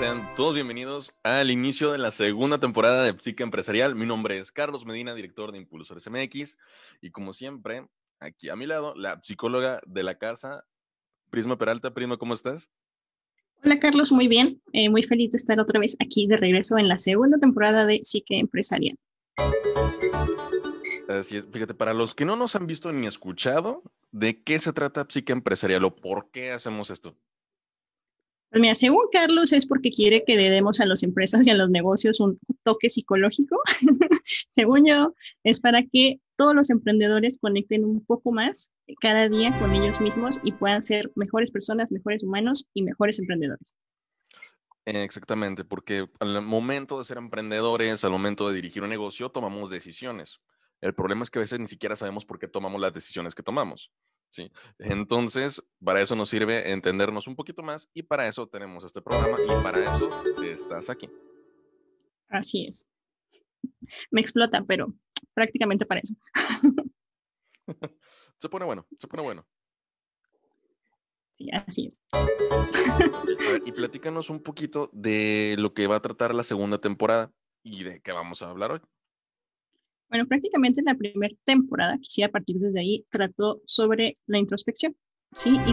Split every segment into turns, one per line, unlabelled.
Sean todos bienvenidos al inicio de la segunda temporada de Psique Empresarial. Mi nombre es Carlos Medina, director de Impulsores MX. Y como siempre, aquí a mi lado, la psicóloga de la casa, Prisma Peralta. Prisma, ¿cómo estás?
Hola Carlos, muy bien. Eh, muy feliz de estar otra vez aquí de regreso en la segunda temporada de Psique Empresarial.
Así es. Fíjate, para los que no nos han visto ni escuchado, ¿de qué se trata Psique Empresarial o por qué hacemos esto?
Pues mira, según Carlos es porque quiere que le demos a las empresas y a los negocios un toque psicológico. según yo, es para que todos los emprendedores conecten un poco más cada día con ellos mismos y puedan ser mejores personas, mejores humanos y mejores emprendedores.
Exactamente, porque al momento de ser emprendedores, al momento de dirigir un negocio, tomamos decisiones. El problema es que a veces ni siquiera sabemos por qué tomamos las decisiones que tomamos. ¿Sí? Entonces, para eso nos sirve entendernos un poquito más y para eso tenemos este programa y para eso estás aquí.
Así es. Me explota, pero prácticamente para eso.
se pone bueno, se pone bueno.
Sí, así es.
y platícanos un poquito de lo que va a tratar la segunda temporada y de qué vamos a hablar hoy.
Bueno, prácticamente la primera temporada, quisiera partir desde ahí, trató sobre la introspección, ¿sí? Y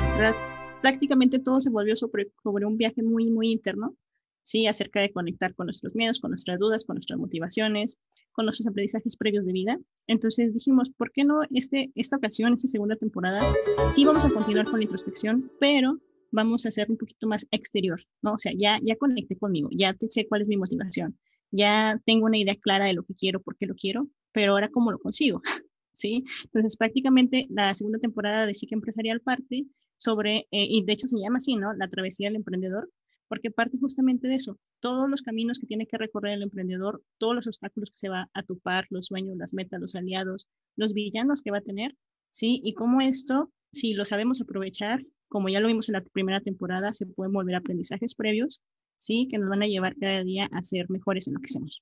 prácticamente todo se volvió sobre, un viaje muy, muy interno, ¿sí? Acerca de conectar con nuestros miedos, con nuestras dudas, con nuestras motivaciones, con nuestros aprendizajes previos de vida. Entonces dijimos, ¿por qué no este, esta ocasión, esta segunda temporada, sí vamos a continuar con la introspección, pero vamos a hacer un poquito más exterior, ¿no? O sea, ya, ya conecté conmigo, ya sé cuál es mi motivación, ya tengo una idea clara de lo que quiero, por qué lo quiero, pero ahora cómo lo consigo, ¿sí? Entonces, prácticamente la segunda temporada de Psique Empresarial parte sobre, eh, y de hecho se llama así, ¿no? La travesía del emprendedor, porque parte justamente de eso, todos los caminos que tiene que recorrer el emprendedor, todos los obstáculos que se va a topar, los sueños, las metas, los aliados, los villanos que va a tener, ¿sí? Y cómo esto, si lo sabemos aprovechar, como ya lo vimos en la primera temporada, se pueden volver aprendizajes previos, ¿sí? Que nos van a llevar cada día a ser mejores en lo que hacemos.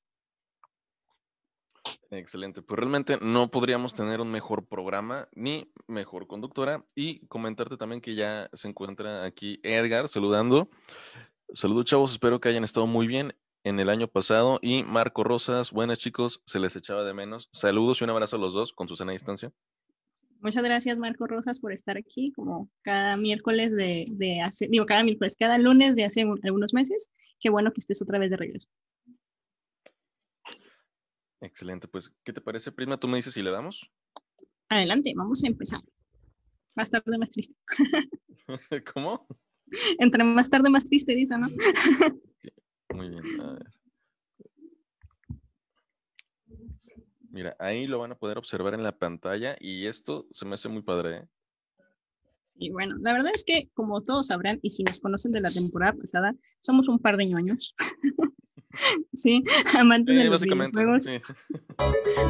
Excelente. Pues realmente no podríamos tener un mejor programa ni mejor conductora. Y comentarte también que ya se encuentra aquí Edgar saludando. Saludos chavos, espero que hayan estado muy bien en el año pasado. Y Marco Rosas, buenas chicos, se les echaba de menos. Saludos y un abrazo a los dos con Susana distancia.
Muchas gracias Marco Rosas por estar aquí como cada miércoles de, de hace, digo cada miércoles, cada lunes de hace algunos meses. Qué bueno que estés otra vez de regreso.
Excelente, pues, ¿qué te parece, Prisma? ¿Tú me dices si le damos?
Adelante, vamos a empezar. Más tarde, más triste.
¿Cómo?
Entre más tarde, más triste, dice, ¿no?
Muy bien, a ver. Mira, ahí lo van a poder observar en la pantalla y esto se me hace muy padre. ¿eh?
Y bueno, la verdad es que, como todos sabrán, y si nos conocen de la temporada pasada, somos un par de ñoños. sí, amantes de los videojuegos.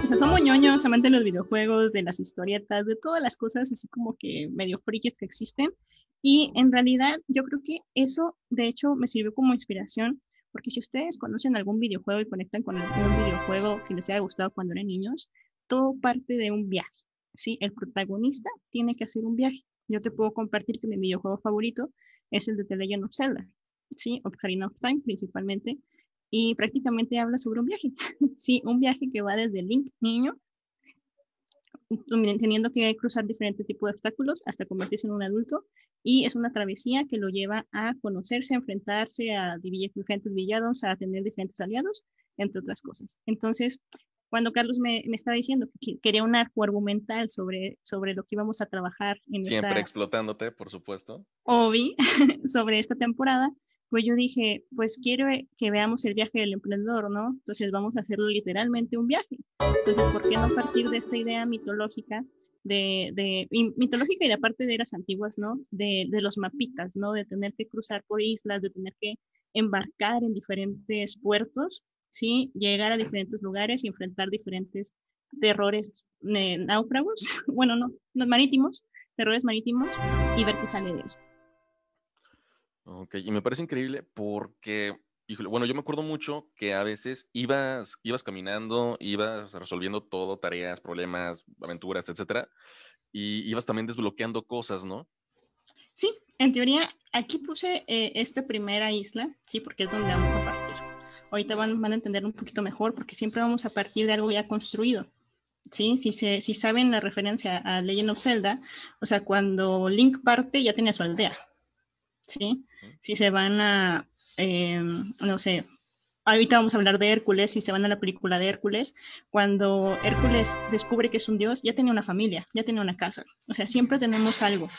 O sea, somos ñoños, amantes de los videojuegos, de las historietas, de todas las cosas así como que medio frikis que existen. Y en realidad yo creo que eso, de hecho, me sirvió como inspiración, porque si ustedes conocen algún videojuego y conectan con algún videojuego que les haya gustado cuando eran niños, todo parte de un viaje. ¿sí? El protagonista tiene que hacer un viaje. Yo te puedo compartir que mi videojuego favorito es el de The Legend of Zelda, ¿sí? Ocarina of Time principalmente, y prácticamente habla sobre un viaje, sí, un viaje que va desde Link niño, teniendo que cruzar diferentes tipos de obstáculos hasta convertirse en un adulto, y es una travesía que lo lleva a conocerse, a enfrentarse a diferentes villanos, a tener diferentes aliados, entre otras cosas. Entonces, cuando Carlos me, me estaba diciendo que quería un arco argumental sobre, sobre lo que íbamos a trabajar
en Siempre explotándote, por supuesto.
Obi, sobre esta temporada, pues yo dije, pues quiero que veamos el viaje del emprendedor, ¿no? Entonces vamos a hacerlo literalmente un viaje. Entonces, ¿por qué no partir de esta idea mitológica, de, de mitológica y de aparte de eras antiguas, ¿no? De, de los mapitas, ¿no? De tener que cruzar por islas, de tener que embarcar en diferentes puertos, ¿sí? Llegar a diferentes lugares y enfrentar diferentes terrores eh, náufragos, bueno, no, los marítimos, terrores marítimos y ver qué sale de eso.
Ok, y me parece increíble porque, bueno, yo me acuerdo mucho que a veces ibas, ibas caminando, ibas resolviendo todo, tareas, problemas, aventuras, etcétera, y ibas también desbloqueando cosas, ¿no?
Sí, en teoría, aquí puse eh, esta primera isla, sí, porque es donde vamos a partir. Ahorita van, van, a entender un poquito mejor porque siempre vamos a partir de algo ya construido. ¿sí? Si, se, si saben la referencia a Legend of Zelda, o sea, cuando Link parte ya tiene su aldea, ¿sí? Si se van a, eh, no sé, ahorita vamos a hablar de Hércules, si se van a la película de Hércules, cuando Hércules descubre que es un dios, ya tiene una familia, ya tiene una casa, o sea, siempre tenemos algo,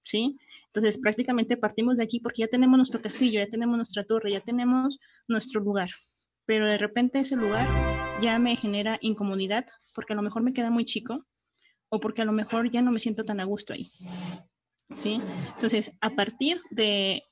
¿sí? Entonces, prácticamente partimos de aquí porque ya tenemos nuestro castillo, ya tenemos nuestra torre, ya tenemos nuestro lugar, pero de repente ese lugar ya me genera incomodidad porque a lo mejor me queda muy chico o porque a lo mejor ya no me siento tan a gusto ahí. ¿Sí? Entonces, a partir de,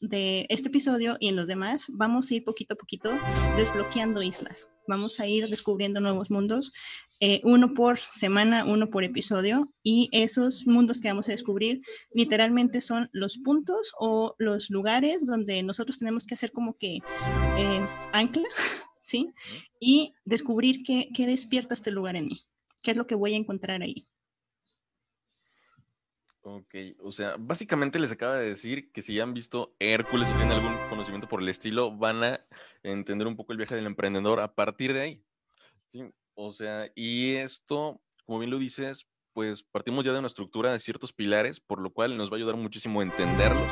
este episodio y en los demás, vamos a ir poquito a poquito desbloqueando islas. Vamos a ir descubriendo nuevos mundos, eh, uno por semana, uno por episodio, y esos mundos que vamos a descubrir literalmente son los puntos o los lugares donde nosotros tenemos que hacer como que eh, ancla ¿sí? Y descubrir qué, qué despierta este lugar en mí, qué es lo que voy a encontrar ahí.
Ok, o sea, básicamente les acaba de decir que si ya han visto Hércules o tienen algún conocimiento por el estilo, van a entender un poco el viaje del emprendedor a partir de ahí. ¿sí? O sea, y esto, como bien lo dices, pues partimos ya de una estructura de ciertos pilares, por lo cual nos va a ayudar muchísimo a entenderlos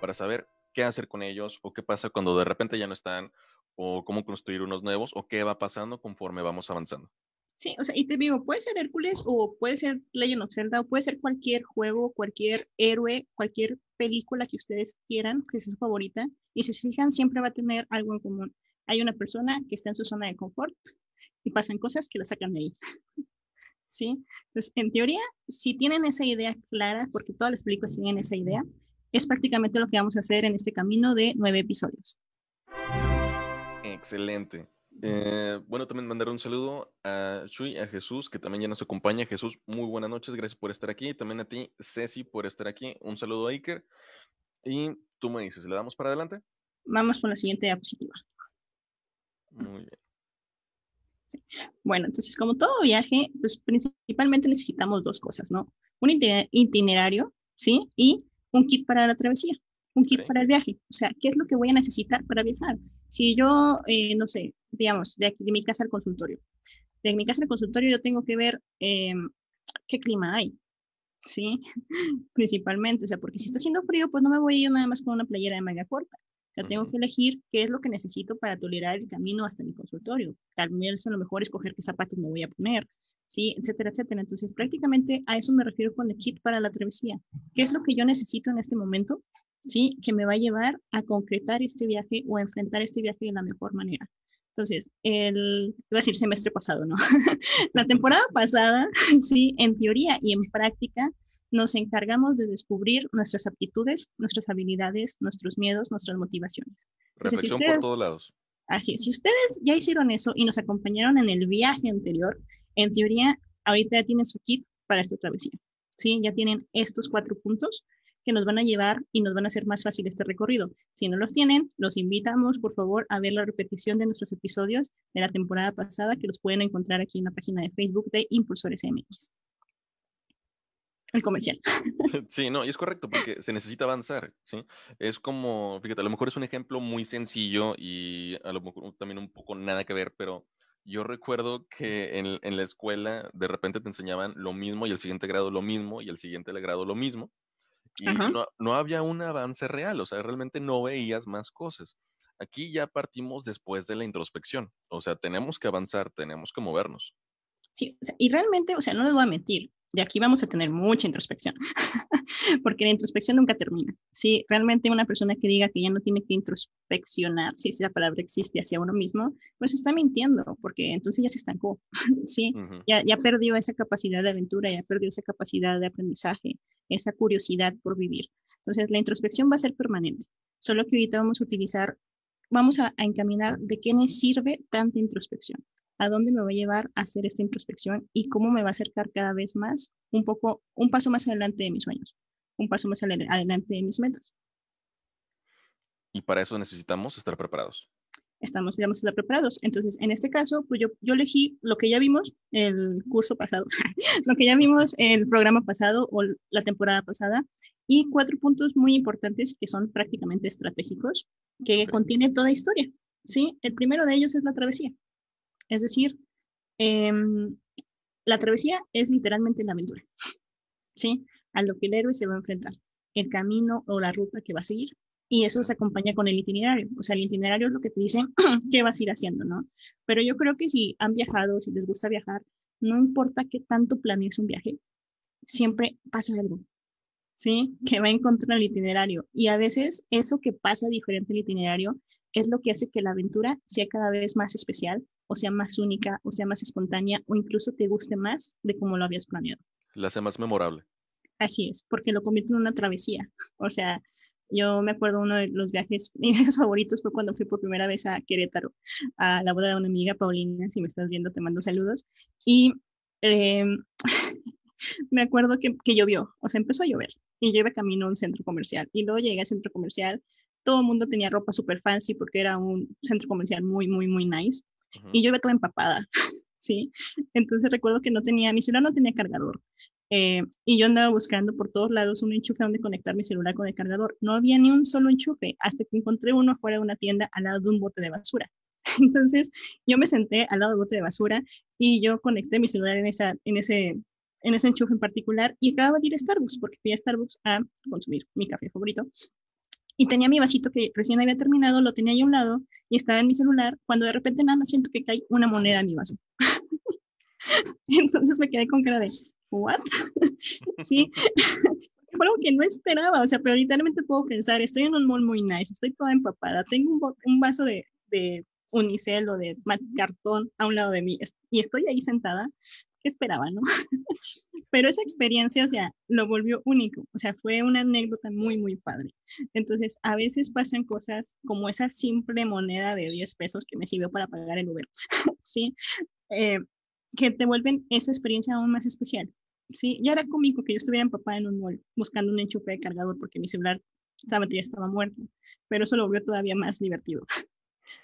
para saber qué hacer con ellos o qué pasa cuando de repente ya no están o cómo construir unos nuevos o qué va pasando conforme vamos avanzando.
Sí, o sea, y te digo, puede ser Hércules o puede ser Legend of Zelda o puede ser cualquier juego, cualquier héroe, cualquier película que ustedes quieran, que sea su favorita, y si se fijan, siempre va a tener algo en común. Hay una persona que está en su zona de confort y pasan cosas que la sacan de ahí. ¿Sí? Entonces, en teoría, si tienen esa idea clara, porque todas las películas tienen esa idea, es prácticamente lo que vamos a hacer en este camino de nueve episodios.
Excelente. Eh, bueno, también mandar un saludo a Shui, a Jesús, que también ya nos acompaña. Jesús, muy buenas noches, gracias por estar aquí. También a ti, Ceci, por estar aquí. Un saludo a Iker. Y tú me dices, ¿le damos para adelante?
Vamos con la siguiente diapositiva. Muy bien. Bueno, entonces, como todo viaje, pues principalmente necesitamos dos cosas, ¿no? Un itinerario, ¿sí? Y un kit para la travesía, un kit para el viaje. O sea, ¿qué es lo que voy a necesitar para viajar? Si yo, eh, no sé, digamos, de aquí, de mi casa al consultorio, de mi casa al consultorio yo tengo que ver em, qué clima hay, ¿sí? Principalmente, o sea, porque si está haciendo frío, pues no me voy a ir nada más con una playera de manga corta. O sea, tengo que elegir qué es lo que necesito para tolerar el camino hasta mi consultorio. Tal vez a lo mejor escoger qué zapatos me voy a poner, ¿sí? Etcétera, etcétera. Entonces, prácticamente a eso me refiero con el kit para la travesía. ¿Qué es lo que yo necesito en este momento? ¿Sí? Que me va a llevar a concretar este viaje o a enfrentar este viaje de la mejor manera. Entonces, el, iba a decir semestre pasado, ¿no? la temporada pasada, sí, en teoría y en práctica, nos encargamos de descubrir nuestras aptitudes, nuestras habilidades, nuestros miedos, nuestras motivaciones.
Reflexión por todos lados.
Así es. Si ustedes ya hicieron eso y nos acompañaron en el viaje anterior, en teoría, ahorita ya tienen su kit para esta travesía. ¿sí? Ya tienen estos cuatro puntos que nos van a llevar y nos van a hacer más fácil este recorrido. Si no los tienen, los invitamos, por favor, a ver la repetición de nuestros episodios de la temporada pasada, que los pueden encontrar aquí en la página de Facebook de Impulsores MX. El comercial.
Sí, no, y es correcto, porque se necesita avanzar, ¿sí? Es como, fíjate, a lo mejor es un ejemplo muy sencillo y a lo mejor también un poco nada que ver, pero yo recuerdo que en, en, la escuela de repente te enseñaban lo mismo y el siguiente grado lo mismo y el siguiente grado lo mismo. Y no, no, había un avance real, o sea, realmente no veías más cosas. Aquí ya partimos después de la introspección, o sea, tenemos que avanzar, tenemos que movernos.
Sí, o sea, y realmente, o sea, no les voy a mentir, de aquí vamos a tener mucha introspección, porque la introspección nunca termina. Si realmente una persona que diga que ya no tiene que introspeccionar, si esa palabra existe hacia uno mismo, pues está mintiendo, porque entonces ya se estancó, ¿sí? ya, ya perdió esa capacidad de aventura, ya perdió esa capacidad de aprendizaje, esa curiosidad por vivir. Entonces, la introspección va a ser permanente, solo que ahorita vamos a utilizar, vamos a, a encaminar de qué me sirve tanta introspección a dónde me va a llevar a hacer esta introspección y cómo me va a acercar cada vez más un poco, un paso más adelante de mis sueños, un paso más adelante de mis metas.
Y para eso necesitamos estar preparados.
estamos, digamos, preparados. Entonces, en este caso, pues yo, yo elegí lo que ya vimos el curso pasado, lo que ya vimos el programa pasado o la temporada pasada, y cuatro puntos muy importantes que son prácticamente estratégicos, que contiene toda historia, ¿sí? El primero de ellos es la travesía. Es decir, em, la travesía es literalmente la aventura, ¿sí? A lo que el héroe se va a enfrentar, el camino o la ruta que va a seguir, y eso se acompaña con el itinerario. O sea, el itinerario es lo que te dice qué vas a ir haciendo, ¿no? Pero yo creo que si han viajado, si les gusta viajar, no importa qué tanto planees un viaje, siempre pasa algo, ¿sí? Que va en contra del itinerario. Y a veces eso que pasa diferente al itinerario es lo que hace que la aventura sea cada vez más especial, o sea más única, o sea más espontánea, o incluso te guste más de cómo lo habías planeado.
La hace más memorable.
Así es, porque lo convierte en una travesía. O sea, yo me acuerdo uno de los viajes, mis favoritos fue cuando fui por primera vez a Querétaro, a la boda de una amiga, Paulina, si me estás viendo, te mando saludos. Y em, me acuerdo que, que, llovió, o sea, empezó a llover y yo iba camino a un centro comercial. Y luego llegué al centro comercial, todo el mundo tenía ropa súper fancy porque era un centro comercial muy, muy, muy nice. Y yo iba toda empapada, ¿sí? Entonces recuerdo que no tenía, mi celular no tenía cargador. Eh, y yo andaba buscando por todos lados un enchufe donde conectar mi celular con el cargador. No había ni un solo enchufe hasta que encontré uno fuera de una tienda al lado de un bote de basura. Entonces yo me senté al lado del bote de basura y yo conecté mi celular en, esa, en, ese, en ese enchufe en particular y acababa de ir a Starbucks porque fui a Starbucks a consumir mi café favorito. Y tenía mi vasito que recién había terminado, lo tenía ahí a un lado y estaba en mi celular cuando de repente nada siento que cae una moneda en mi vaso. Entonces me quedé con cara de, ¿what? sí, fue algo que no esperaba, o sea, pero literalmente puedo pensar, estoy en un mall muy nice, estoy toda empapada, tengo un, un vaso de, de unicel o de cartón a un lado de mí y estoy ahí sentada, ¿qué esperaba, no? pero esa experiencia, o sea, lo volvió único, o sea, fue una anécdota muy, muy padre. Entonces, a veces pasan cosas como esa simple moneda de 10 pesos que me sirvió para pagar el Uber, ¿sí? Eh, que te vuelven esa experiencia aún más especial. ¿sí? Ya era cómico que yo estuviera empapada en un mall buscando un enchufe de cargador porque mi celular, esta batería estaba muerta, pero eso lo volvió todavía más divertido.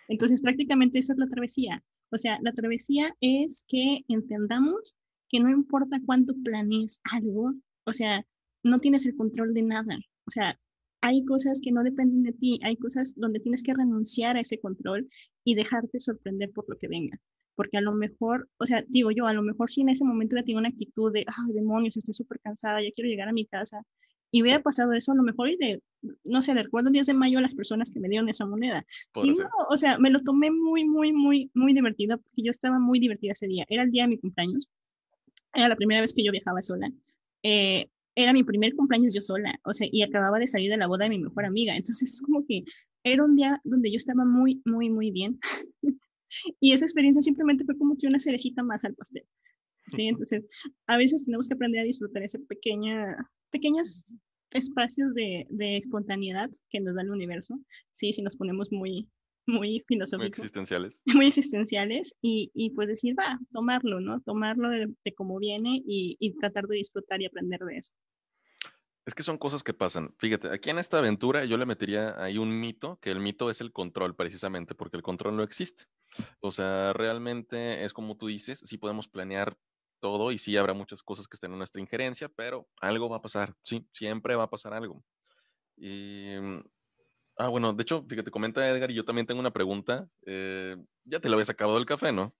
Entonces, prácticamente esa es la travesía. O sea, la travesía es que entendamos que no importa cuánto planees algo, o sea, no tienes el control de nada. O sea, hay cosas que no dependen de ti, hay cosas donde tienes que renunciar a ese control y dejarte sorprender por lo que venga porque a lo mejor, o sea, digo yo, a lo mejor si en ese momento ya tengo una actitud de, ay, demonios, estoy súper cansada, ya quiero llegar a mi casa, y hubiera pasado eso, a lo mejor, y de, no sé, le recuerdo el 10 de mayo a las personas que me dieron esa moneda. Y no, o sea, me lo tomé muy, muy, muy, muy divertido, porque yo estaba muy divertida ese día. Era el día de mi cumpleaños, era la primera vez que yo viajaba sola. Eh, era mi primer cumpleaños yo sola, o sea, y acababa de salir de la boda de mi mejor amiga. Entonces, es como que era un día donde yo estaba muy, muy, muy bien. Y esa experiencia simplemente fue como que una cerecita más al pastel. ¿sí? Entonces, a veces tenemos que aprender a disfrutar ese pequeña, pequeños espacios de, de espontaneidad que nos da el universo, ¿sí? Si nos ponemos muy, muy filosóficos.
Muy existenciales.
Muy existenciales y, y pues decir, va, tomarlo, ¿no? Tomarlo de, de cómo viene y, y tratar de disfrutar y aprender de eso.
Es que son cosas que pasan. Fíjate, aquí en esta aventura yo le metería ahí un mito, que el mito es el control precisamente, porque el control no existe. O sea, realmente es como tú dices, sí podemos planear todo y sí habrá muchas cosas que estén en nuestra injerencia, pero algo va a pasar, sí, siempre va a pasar algo. Y, mm, ah, bueno, de hecho, fíjate, comenta Edgar y yo también tengo una pregunta. Eh, ya te lo habías acabado el café, ¿no?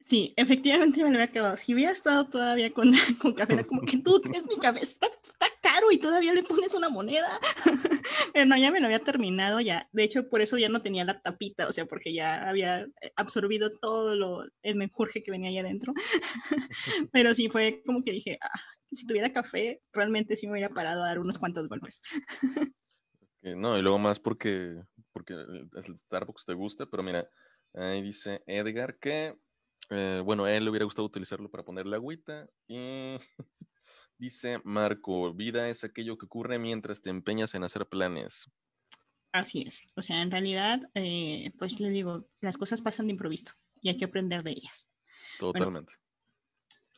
Sí, efectivamente me lo había acabado. Si hubiera estado todavía con, con café, era como que tú es mi café, está, está, caro y todavía le pones una moneda. Pero no, ya me lo había terminado ya. De hecho, por eso ya no tenía la tapita, o sea, porque ya había eh, absorbido todo lo, el menjurje que venía ahí adentro. Pero sí fue como que dije, ah, si tuviera café, realmente sí me hubiera parado a dar unos cuantos golpes.
no, y luego más porque, porque el Starbucks te gusta, pero mira, ahí dice Edgar que eh, bueno, a él le hubiera gustado utilizarlo para ponerle agüita. Y dice Marco, vida es aquello que ocurre mientras te empeñas en hacer planes.
Así es. O sea, en realidad, eh, pues le digo, las cosas pasan de improviso y hay que aprender de ellas.
Totalmente.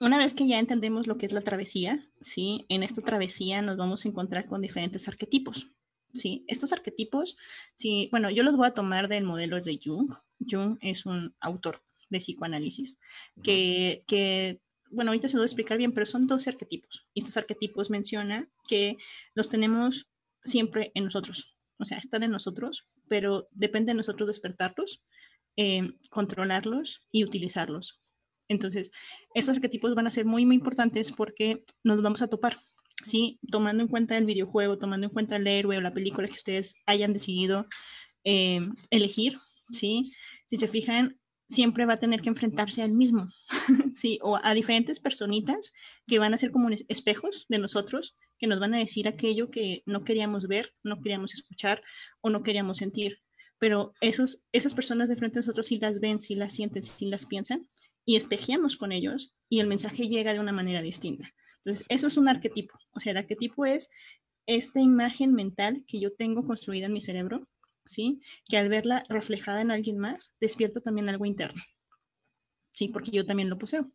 una vez que ya entendemos lo que es la travesía, ¿sí? En esta travesía nos vamos a encontrar con diferentes arquetipos, ¿sí? Estos arquetipos, sí, bueno, yo los voy a tomar del modelo de Jung. Jung es un autor de psicoanálisis que, que bueno, ahorita se lo voy a explicar bien, pero son 12 arquetipos. Y estos arquetipos menciona que los tenemos siempre en nosotros. O sea, están en nosotros, pero depende de nosotros despertarlos, eh, controlarlos y utilizarlos. Entonces, estos arquetipos van a ser muy, muy importantes porque nos vamos a topar, ¿sí? Tomando en cuenta el videojuego, tomando en cuenta el héroe o la película que ustedes hayan decidido eh, elegir, ¿sí? Si se fijan, siempre va a tener que enfrentarse al mismo, ¿sí? O a diferentes personitas que van a ser como espejos de nosotros, que nos van a decir aquello que no queríamos ver, no queríamos escuchar o no queríamos sentir. Pero esos, esas personas de frente a nosotros sí las ven, sí las sienten, sí las piensan y espejeamos con ellos y el mensaje llega de una manera distinta. Entonces, eso es un arquetipo. O sea, el arquetipo es esta imagen mental que yo tengo construida en mi cerebro ¿sí? Que al verla reflejada en alguien más, despierta también algo interno, ¿sí? Porque yo también lo poseo.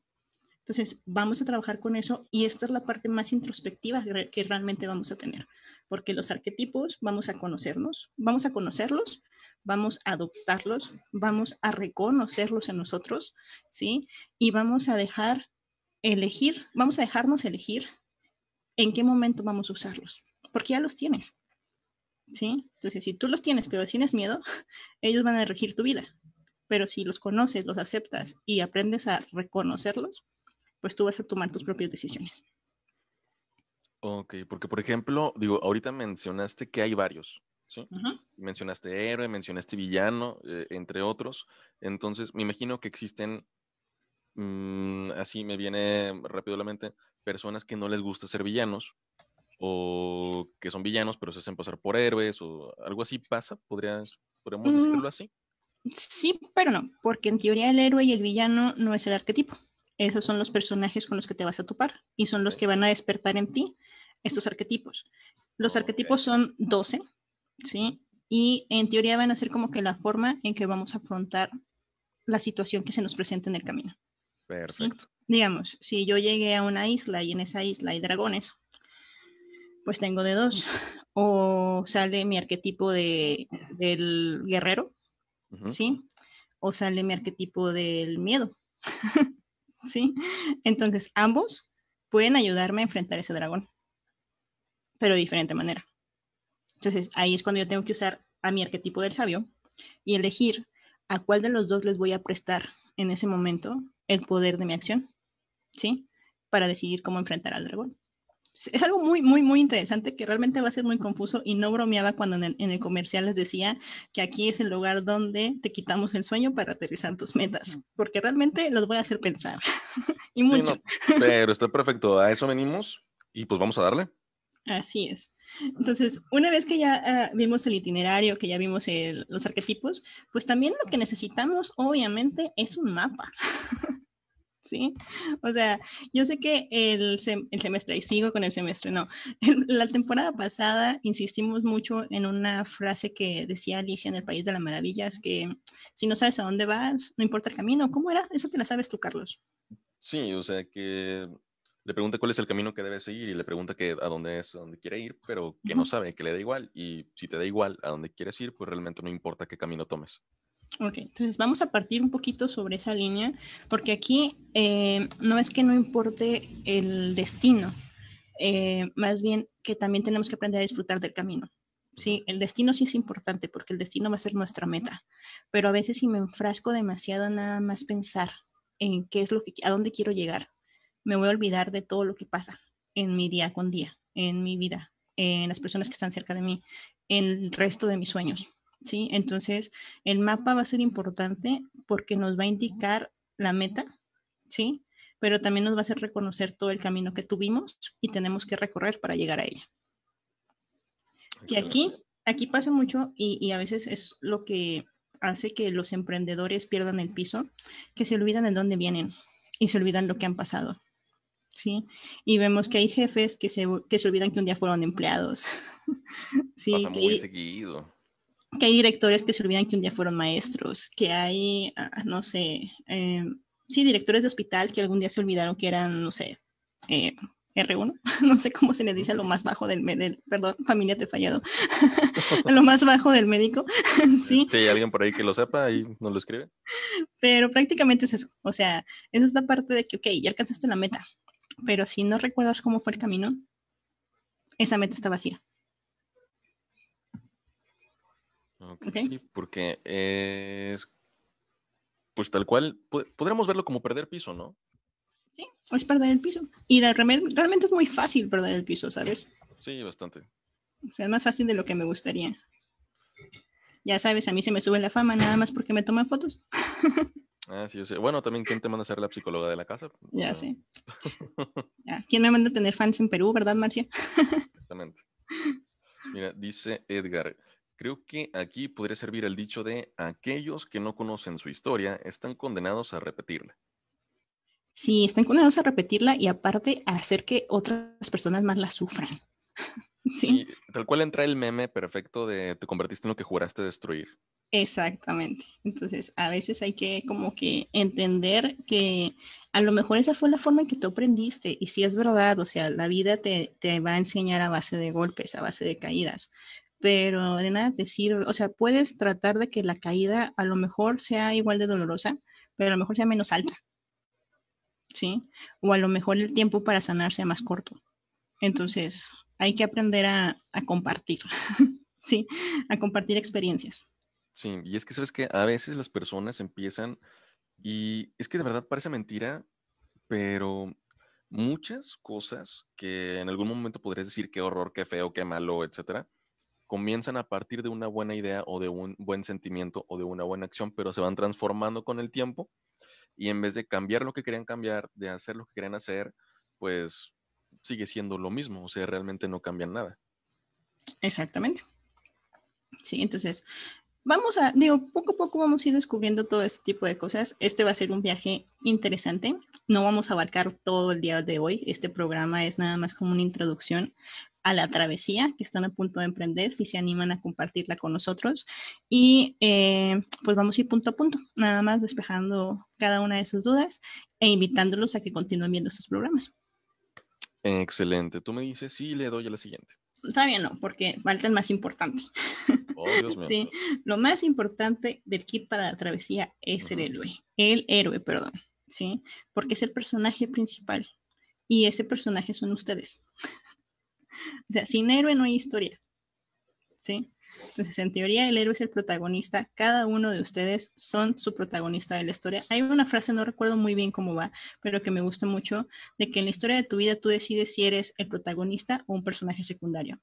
Entonces, vamos a trabajar con eso y esta es la parte más introspectiva que realmente vamos a tener, porque los arquetipos vamos a conocernos, vamos a conocerlos, vamos a adoptarlos, vamos a reconocerlos en nosotros, ¿sí? Y vamos a dejar elegir, vamos a dejarnos elegir en qué momento vamos a usarlos, porque ya los tienes. ¿Sí? Entonces, si tú los tienes, pero tienes miedo, ellos van a regir tu vida. Pero si los conoces, los aceptas y aprendes a reconocerlos, pues tú vas a tomar tus propias decisiones.
Ok, porque por ejemplo, digo, ahorita mencionaste que hay varios, ¿sí? Mencionaste héroe, mencionaste villano, eh, entre otros. Entonces, me imagino que existen, mm, así me viene rápido a la mente, personas que no les gusta ser villanos o que son villanos pero se hacen pasar por héroes o algo así pasa, ¿podrías, podríamos mm, decirlo así.
Sí, pero no, porque en teoría el héroe y el villano no es el arquetipo. Esos son los personajes con los que te vas a topar y son los que van a despertar en ti estos arquetipos. Los arquetipos son 12, ¿sí? Y en teoría van a ser como que la forma en que vamos a afrontar la situación que se nos presenta en el camino.
Perfecto.
Digamos, si yo llegué a una isla y en esa isla hay dragones, pues tengo de dos. O sale mi arquetipo de, del guerrero, ¿sí? O sale mi arquetipo del miedo, ¿sí? Entonces, ambos pueden ayudarme a enfrentar ese dragón, pero de diferente manera. Entonces, ahí es cuando yo tengo que usar a mi arquetipo del sabio y elegir a cuál de los dos les voy a prestar en ese momento el poder de mi acción, ¿sí? Para decidir cómo enfrentar al dragón es algo muy, muy, muy interesante que realmente va a ser muy confuso y no bromeaba cuando en el, comercial les decía que aquí es el lugar donde te quitamos el sueño para aterrizar tus metas, porque realmente los voy a hacer pensar y mucho.
pero está perfecto, a eso venimos y pues vamos a darle.
Así es. Entonces, una vez que ya ah, vimos el itinerario, que ya vimos los arquetipos, pues también lo que necesitamos, obviamente, es un mapa. ¿sí? O sea, yo sé que el, el, semestre, y sigo con el semestre, no, la temporada pasada insistimos mucho en una frase que decía Alicia en El País de las Maravillas, que si no sabes a dónde vas, no importa el camino. ¿Cómo era? Eso te la sabes tú, Carlos.
Sí, o sea, que le pregunta cuál es el camino que debe seguir y le pregunta que a dónde es, a dónde quiere ir, pero que no sabe, que le da igual. Y si te da igual a dónde quieres ir, pues realmente no importa qué camino tomes.
Ok, entonces vamos a partir un poquito sobre esa línea, porque aquí eh, no es que no importe el destino, eh, más bien que también tenemos que aprender a disfrutar del camino. Sí, el destino sí es importante porque el destino va a ser nuestra meta, pero a veces si me enfrasco demasiado nada más pensar en qué es lo que, a dónde quiero llegar, me voy a olvidar de todo lo que pasa en mi día con día, en mi vida, en las personas que están cerca de mí, en el resto de mis sueños. ¿Sí? Entonces, el mapa va a ser importante porque nos va a indicar la meta, ¿sí? Pero también nos va a hacer reconocer todo el camino que tuvimos y tenemos que recorrer para llegar a ella. Y aquí, aquí pasa mucho y, y a veces es lo que hace que los emprendedores pierdan el piso, que se olvidan de dónde vienen y se olvidan lo que han pasado. ¿sí? Y vemos que hay jefes que se, que se olvidan que un día fueron empleados.
sí, Pasa muy seguido
que hay directores que se olvidan que un día fueron maestros, que hay, ah, no sé, eh, sí, directores de hospital que algún día se olvidaron que eran, no sé, eh, R1, no sé cómo se le dice a lo más bajo del, del perdón, familia te he fallado, a lo más bajo del médico, sí.
Si hay alguien por ahí que lo sepa, ahí nos lo escribe.
Pero prácticamente es eso, o sea, es esta parte de que, ok, ya alcanzaste la meta, pero si no recuerdas cómo fue el camino, esa meta está vacía.
Okay, Sí, porque es, pues tal cual, podríamos verlo como perder piso, ¿no?
Sí, es perder el piso. Y realmente es muy fácil perder el piso, ¿sabes?
Sí, bastante.
O sea, es más fácil de lo que me gustaría. Ya sabes, a mí se me sube la fama nada más porque me toman fotos.
Ah, sí, yo sé. Bueno, también, ¿quién te manda a ser la psicóloga de la casa?
Ya sé. ¿Quién me manda a tener fans en Perú, verdad, Marcia?
Exactamente. Mira, dice Edgar, creo que aquí podría servir el dicho de aquellos que no conocen su historia están condenados a repetirla.
Sí, están condenados a repetirla y aparte a hacer que otras personas más la sufran. sí.
tal cual entra el meme perfecto de te convertiste en lo que juraste destruir.
Exactamente. Entonces, a veces hay que como que entender que a lo mejor esa fue la forma en que tú aprendiste. Y si es verdad, o sea, la vida te, te va a enseñar a base de golpes, a base de caídas. Pero de nada te sirve. O sea, puedes tratar de que la caída a lo mejor sea igual de dolorosa, pero a lo mejor sea menos alta. ¿Sí? O a lo mejor el tiempo para sanar sea más corto. Entonces, hay que aprender a, a compartir. sí, a compartir experiencias.
Sí, y es que sabes que a veces las personas empiezan y es que de verdad parece mentira, pero muchas cosas que en algún momento podrías decir qué horror, qué feo, qué malo, etcétera, comienzan a partir de una buena idea o de un buen sentimiento o de una buena acción, pero se van transformando con el tiempo y en vez de cambiar lo que querían cambiar, de hacer lo que querían hacer, pues sigue siendo lo mismo, o sea, realmente no cambian nada.
Exactamente. Sí, entonces vamos a, digo, poco a poco vamos a ir descubriendo todo este tipo de cosas. Este va a ser un viaje interesante. No vamos a abarcar todo el día de hoy. Este programa es nada más como una introducción a la travesía que están a punto de emprender, si se animan a compartirla con nosotros. Y eh, pues vamos a ir punto a punto, nada más despejando cada una de sus dudas e invitándolos a que continúen viendo estos programas.
Excelente. Tú me dices, sí, le doy a la siguiente.
Todavía no, porque falta el más importante. Oh, sí, lo más importante del kit para la travesía es el héroe, el héroe, perdón, ¿sí? Porque es el personaje principal y ese personaje son ustedes. O sea, sin héroe no hay historia, ¿sí? Entonces, en teoría, el héroe es el protagonista. Cada uno de ustedes son su protagonista de la historia. Hay una frase, no recuerdo muy bien cómo va, pero que me gusta mucho, de que en la historia de tu vida tú decides si eres el protagonista o un personaje secundario.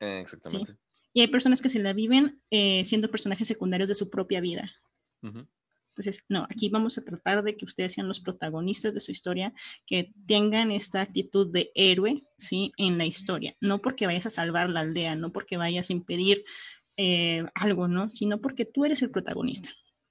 exactamente.
Y hay personas que se la viven eh, siendo personajes secundarios de su propia vida. Entonces, no, aquí vamos a tratar de que ustedes sean los protagonistas de su historia, que tengan esta actitud de héroe, ¿sí? En la historia. No porque vayas a salvar la aldea, no porque vayas a impedir eh, algo, ¿no? Sino porque tú eres el protagonista.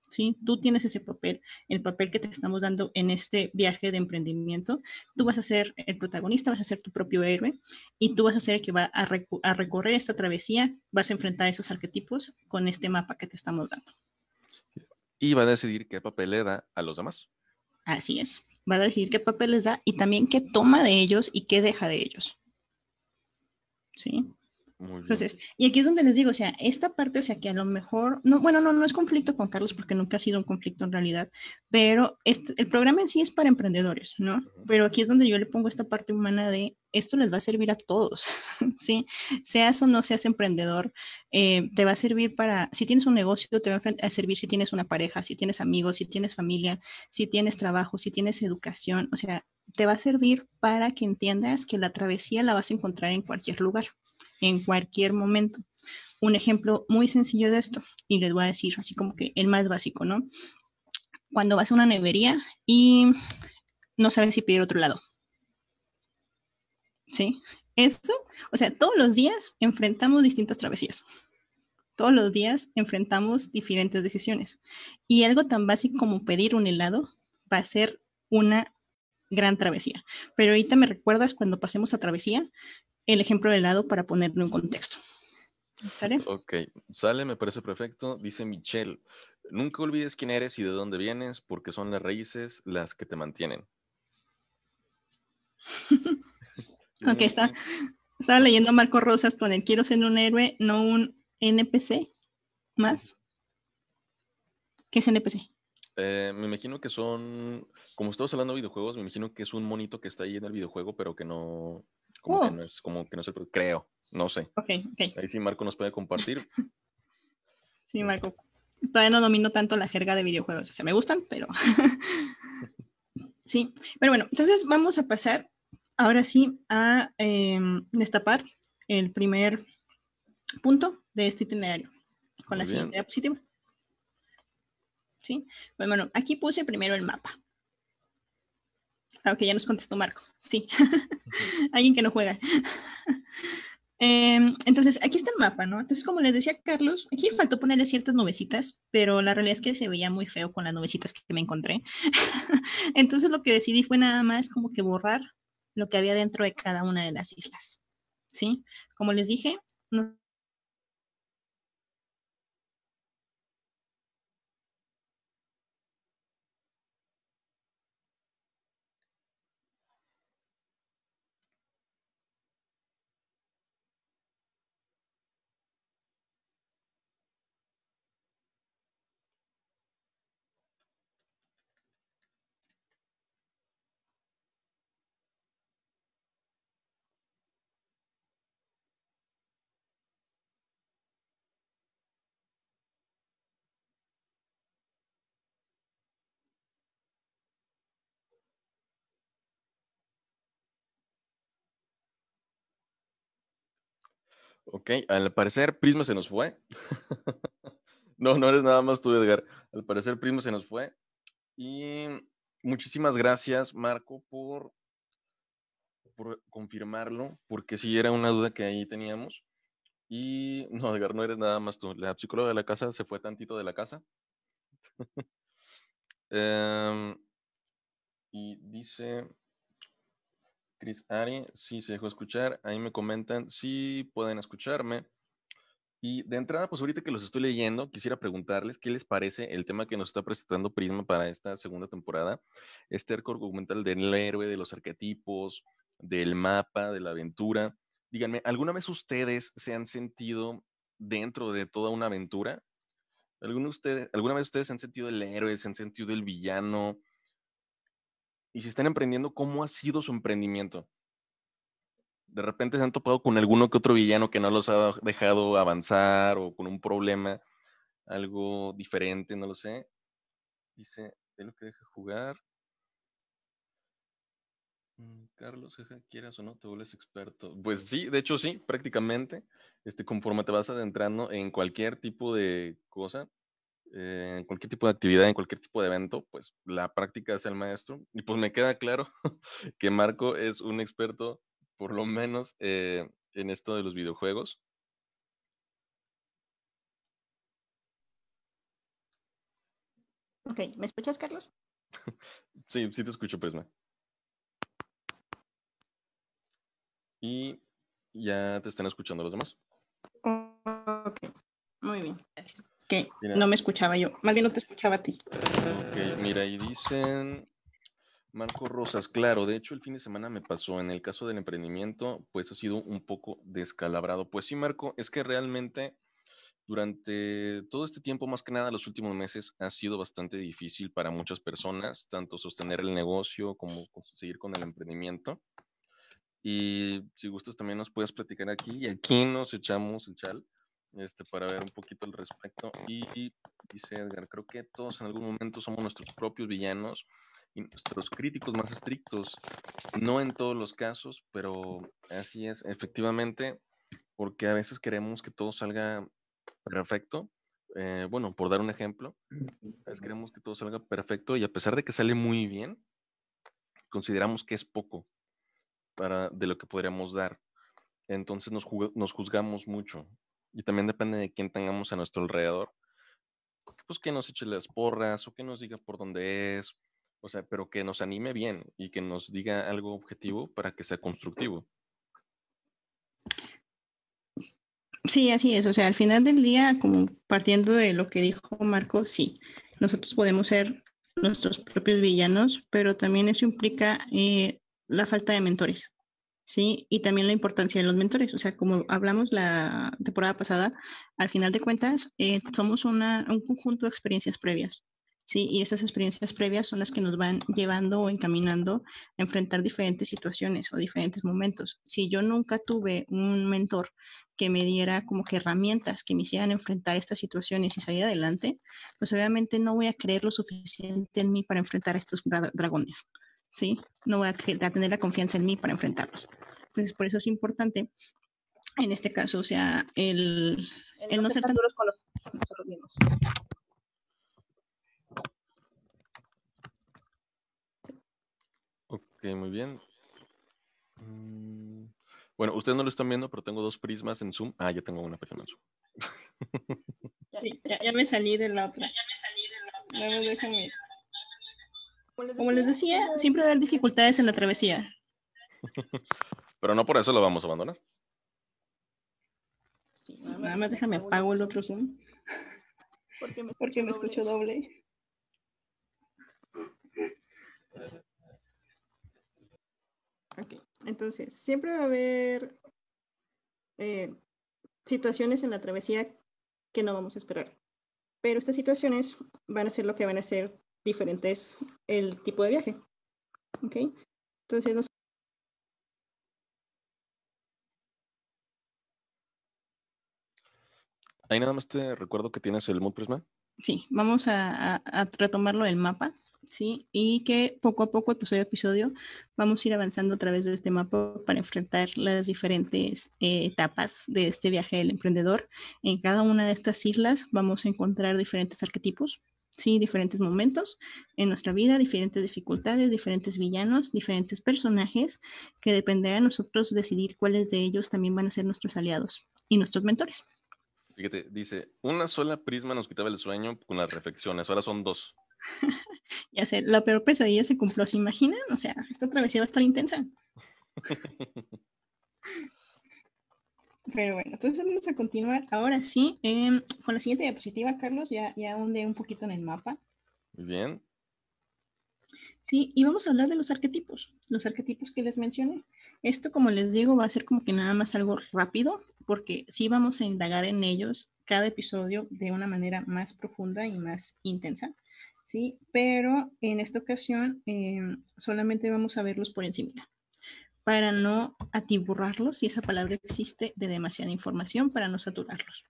¿Sí? Tú tienes ese papel, el papel que te estamos dando en este viaje de emprendimiento. Tú vas a ser el protagonista, vas a ser tu propio héroe y tú vas a ser el que va a, a recorrer esta travesía, vas a enfrentar esos arquetipos con este mapa que te estamos dando
y va a decidir qué papel le da a los demás.
Así es. Va a decidir qué papel les da y también qué toma de ellos y qué deja de ellos. ¿Sí? Entonces, y aquí es donde les digo, o sea, esta parte, o sea, que a lo mejor, no, bueno, no, no es conflicto con Carlos porque nunca ha sido un conflicto en realidad, pero este, el programa en sí es para emprendedores, ¿no? Pero aquí es donde yo le pongo esta parte humana de esto les va a servir a todos, ¿sí? Seas o no seas emprendedor, eh, te va a servir para, si tienes un negocio, te va a servir si tienes una pareja, si tienes amigos, si tienes familia, si tienes trabajo, si tienes educación, o sea, te va a servir para que entiendas que la travesía la vas a encontrar en cualquier lugar en cualquier momento. Un ejemplo muy sencillo de esto, y les voy a decir así como que el más básico, ¿no? Cuando vas a una nevería y no sabes si pedir otro lado. ¿Sí? Eso, o sea, todos los días enfrentamos distintas travesías. Todos los días enfrentamos diferentes decisiones. Y algo tan básico como pedir un helado va a ser una gran travesía. Pero ahorita me recuerdas cuando pasemos a travesía, el ejemplo del helado para ponerlo en contexto. ¿Sale?
Ok, sale, me parece perfecto. Dice Michelle, nunca olvides quién eres y de dónde vienes, porque son las raíces las que te mantienen.
Ok, está. Estaba leyendo a Marco Rosas con el quiero ser un héroe, no un NPC más. ¿Qué es NPC?
Eh, me imagino que son, como estamos hablando de videojuegos, me imagino que es un monito que está ahí en el videojuego, pero que no, como que
Oh.
no es, como que no es el, creo, no sé.
Ok, ok.
Ahí sí Marco nos puede compartir.
Sí, Marco. Todavía no domino tanto la jerga de videojuegos. O sea, me gustan, pero. sí. Pero bueno, entonces vamos a pasar ahora sí a em, destapar el primer punto de este itinerario con la siguiente diapositiva. Sí. Pues bueno, aquí puse primero el mapa. Aunque ya nos contestó Marco. Sí. Alguien que no juega. Em, entonces, aquí está el mapa, ¿no? Entonces, como les decía Carlos, aquí faltó ponerle ciertas nubecitas, pero la realidad es que se veía muy feo con las nubecitas que me encontré. Entonces, lo que decidí fue nada más como que borrar lo que había dentro de cada una de las islas, ¿sí? Como les dije, no
Ok, al parecer Prisma se nos fue. no, no eres nada más tú, Edgar. Al parecer Prisma se nos fue. Y muchísimas gracias, Marco, por, confirmarlo, porque sí era una duda que ahí teníamos. Y no, Edgar, no eres nada más tú. La psicóloga de la casa se fue tantito de la casa. Em, y dice Chris Ari, sí se dejó escuchar. Ahí me comentan si pueden escucharme. Y de entrada, pues ahorita que los estoy leyendo, quisiera preguntarles qué les parece el tema que nos está presentando Prisma para esta segunda temporada. Este arco argumental del héroe, de los arquetipos, del mapa, de la aventura. Díganme, ¿alguna vez ustedes se han sentido dentro de toda una aventura? ¿Alguna, ¿Alguna vez ustedes se han sentido el héroe, se han sentido el villano? Y si están emprendiendo, ¿cómo ha sido su emprendimiento? De repente se han topado con alguno que otro villano que no los ha dejado avanzar o con un problema, algo diferente, no lo sé. Dice, es lo que deja jugar. Mm, Carlos, quieras o no, te vuelves experto. Pues sí, de hecho sí, prácticamente. Este, conforme te vas adentrando en cualquier tipo de cosa, eh, en cualquier tipo de actividad, en cualquier tipo de evento, pues la práctica es el maestro. Y pues me queda claro que Marco es un experto, por lo menos, eh, en esto de los videojuegos.
Ok, ¿me escuchas, Carlos?
Sí, sí te escucho, Prisma. Y ya te están escuchando los demás.
Ok, muy bien, gracias. Que
Mira.
no me escuchaba yo, más bien no te escuchaba a ti.
Ok, mira, ahí dicen Marco Rosas, claro, de hecho el fin de semana me pasó, en el caso del emprendimiento, pues ha sido un poco descalabrado. Pues sí, Marco, es que realmente durante todo este tiempo, más que nada los últimos meses, ha sido bastante difícil para muchas personas, tanto sostener el negocio como seguir con el emprendimiento. Y si gustas también nos puedes platicar aquí y aquí nos echamos el chal este, para ver un poquito al respecto. Y dice Edgar, creo que todos en algún momento somos nuestros propios villanos y nuestros críticos más estrictos. No en todos los casos, pero así es, efectivamente, porque a veces queremos que todo salga perfecto. Eh, bueno, por dar un ejemplo, a veces queremos que todo salga perfecto y a pesar de que sale muy bien, consideramos que es poco para de lo que podríamos dar. Entonces nos, nos juzgamos mucho. Y también depende de quién tengamos a nuestro alrededor. Pues que nos eche las porras o que nos diga por dónde es. O sea, pero que nos anime bien y que nos diga algo objetivo para que sea constructivo.
Sí, así es. O sea, al final del día, como partiendo de lo que dijo Marco, sí, nosotros podemos ser nuestros propios villanos, pero también eso implica eh, la falta de mentores. ¿Sí? Y también la importancia de los mentores. O sea, como hablamos la temporada pasada, al final de cuentas, eh, somos una, un conjunto de experiencias previas. ¿sí? Y esas experiencias previas son las que nos van llevando o encaminando a enfrentar diferentes situaciones o diferentes momentos. Si yo nunca tuve un mentor que me diera como que herramientas que me hicieran enfrentar estas situaciones y salir adelante, pues obviamente no voy a creer lo suficiente en mí para enfrentar a estos dragones. ¿Sí? No voy a, tener la confianza en mí para enfrentarlos. Entonces, por eso es importante, en este caso, o sea, el, el no ser tan duros con nosotros mismos.
Ok, muy bien. Mm, bueno, ustedes no lo están viendo, pero tengo dos prismas en Zoom. Ah, ya tengo una persona en Zoom.
ya, me salí de la otra. Ya me salí de la otra. déjame como les decía, siempre va a haber dificultades en la travesía.
Pero no por eso lo vamos a abandonar.
nada más déjame apago el otro Zoom. Porque me, escucho, doble. Ok, entonces, siempre va a haber eh, situaciones en la travesía que no vamos a esperar. Pero estas situaciones van a ser lo que van a ser diferentes el tipo de viaje. ¿Ok? Entonces,
Ahí nada más te recuerdo que tienes el Mood Prisma.
Sí, vamos a, retomarlo del mapa, ¿sí? Y que poco a poco, episodio a episodio, vamos a ir avanzando a través de este mapa para enfrentar las diferentes eh, etapas de este viaje del emprendedor. En cada una de estas islas vamos a encontrar diferentes arquetipos, ¿sí? Diferentes momentos en nuestra vida, diferentes dificultades, diferentes villanos, diferentes personajes, que dependerá de nosotros decidir cuáles de ellos también van a ser nuestros aliados y nuestros mentores.
Fíjate, dice, una sola prisma nos quitaba el sueño con las reflexiones, ahora son dos.
ya sé, la peor pesadilla se cumplió, ¿se imaginan? O sea, esta travesía va a estar intensa. Pero bueno, entonces vamos a continuar ahora sí em, con la siguiente diapositiva, Carlos, ya, ya hunde un poquito en el mapa.
Muy bien.
Sí, y vamos a hablar de los arquetipos, los arquetipos que les mencioné. Esto, como les digo, va a ser como que nada más algo rápido, porque sí vamos a indagar en ellos cada episodio de una manera más profunda y más intensa, ¿sí? Pero en esta ocasión em, solamente vamos a verlos por encima para no atiburrarlos, si esa palabra existe, de demasiada información, para no saturarlos.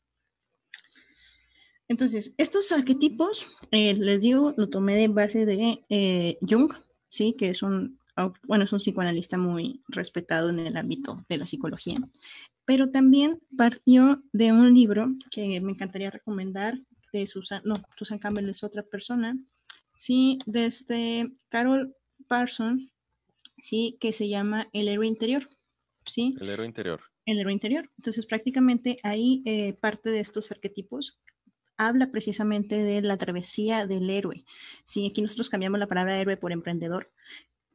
Entonces, estos arquetipos, eh, les digo, lo tomé de base de eh, Jung, ¿sí? que es un, bueno, es un psicoanalista muy respetado en el ámbito de la psicología, pero también partió de un libro que me encantaría recomendar, de Susan, no, Susan Campbell es otra persona, sí, desde este Carol Parson, ¿sí? Que se llama el héroe interior, ¿sí?
El héroe interior.
El héroe interior. Entonces, prácticamente ahí eh, parte de estos arquetipos habla precisamente de la travesía del héroe. Sí, aquí nosotros cambiamos la palabra héroe por emprendedor,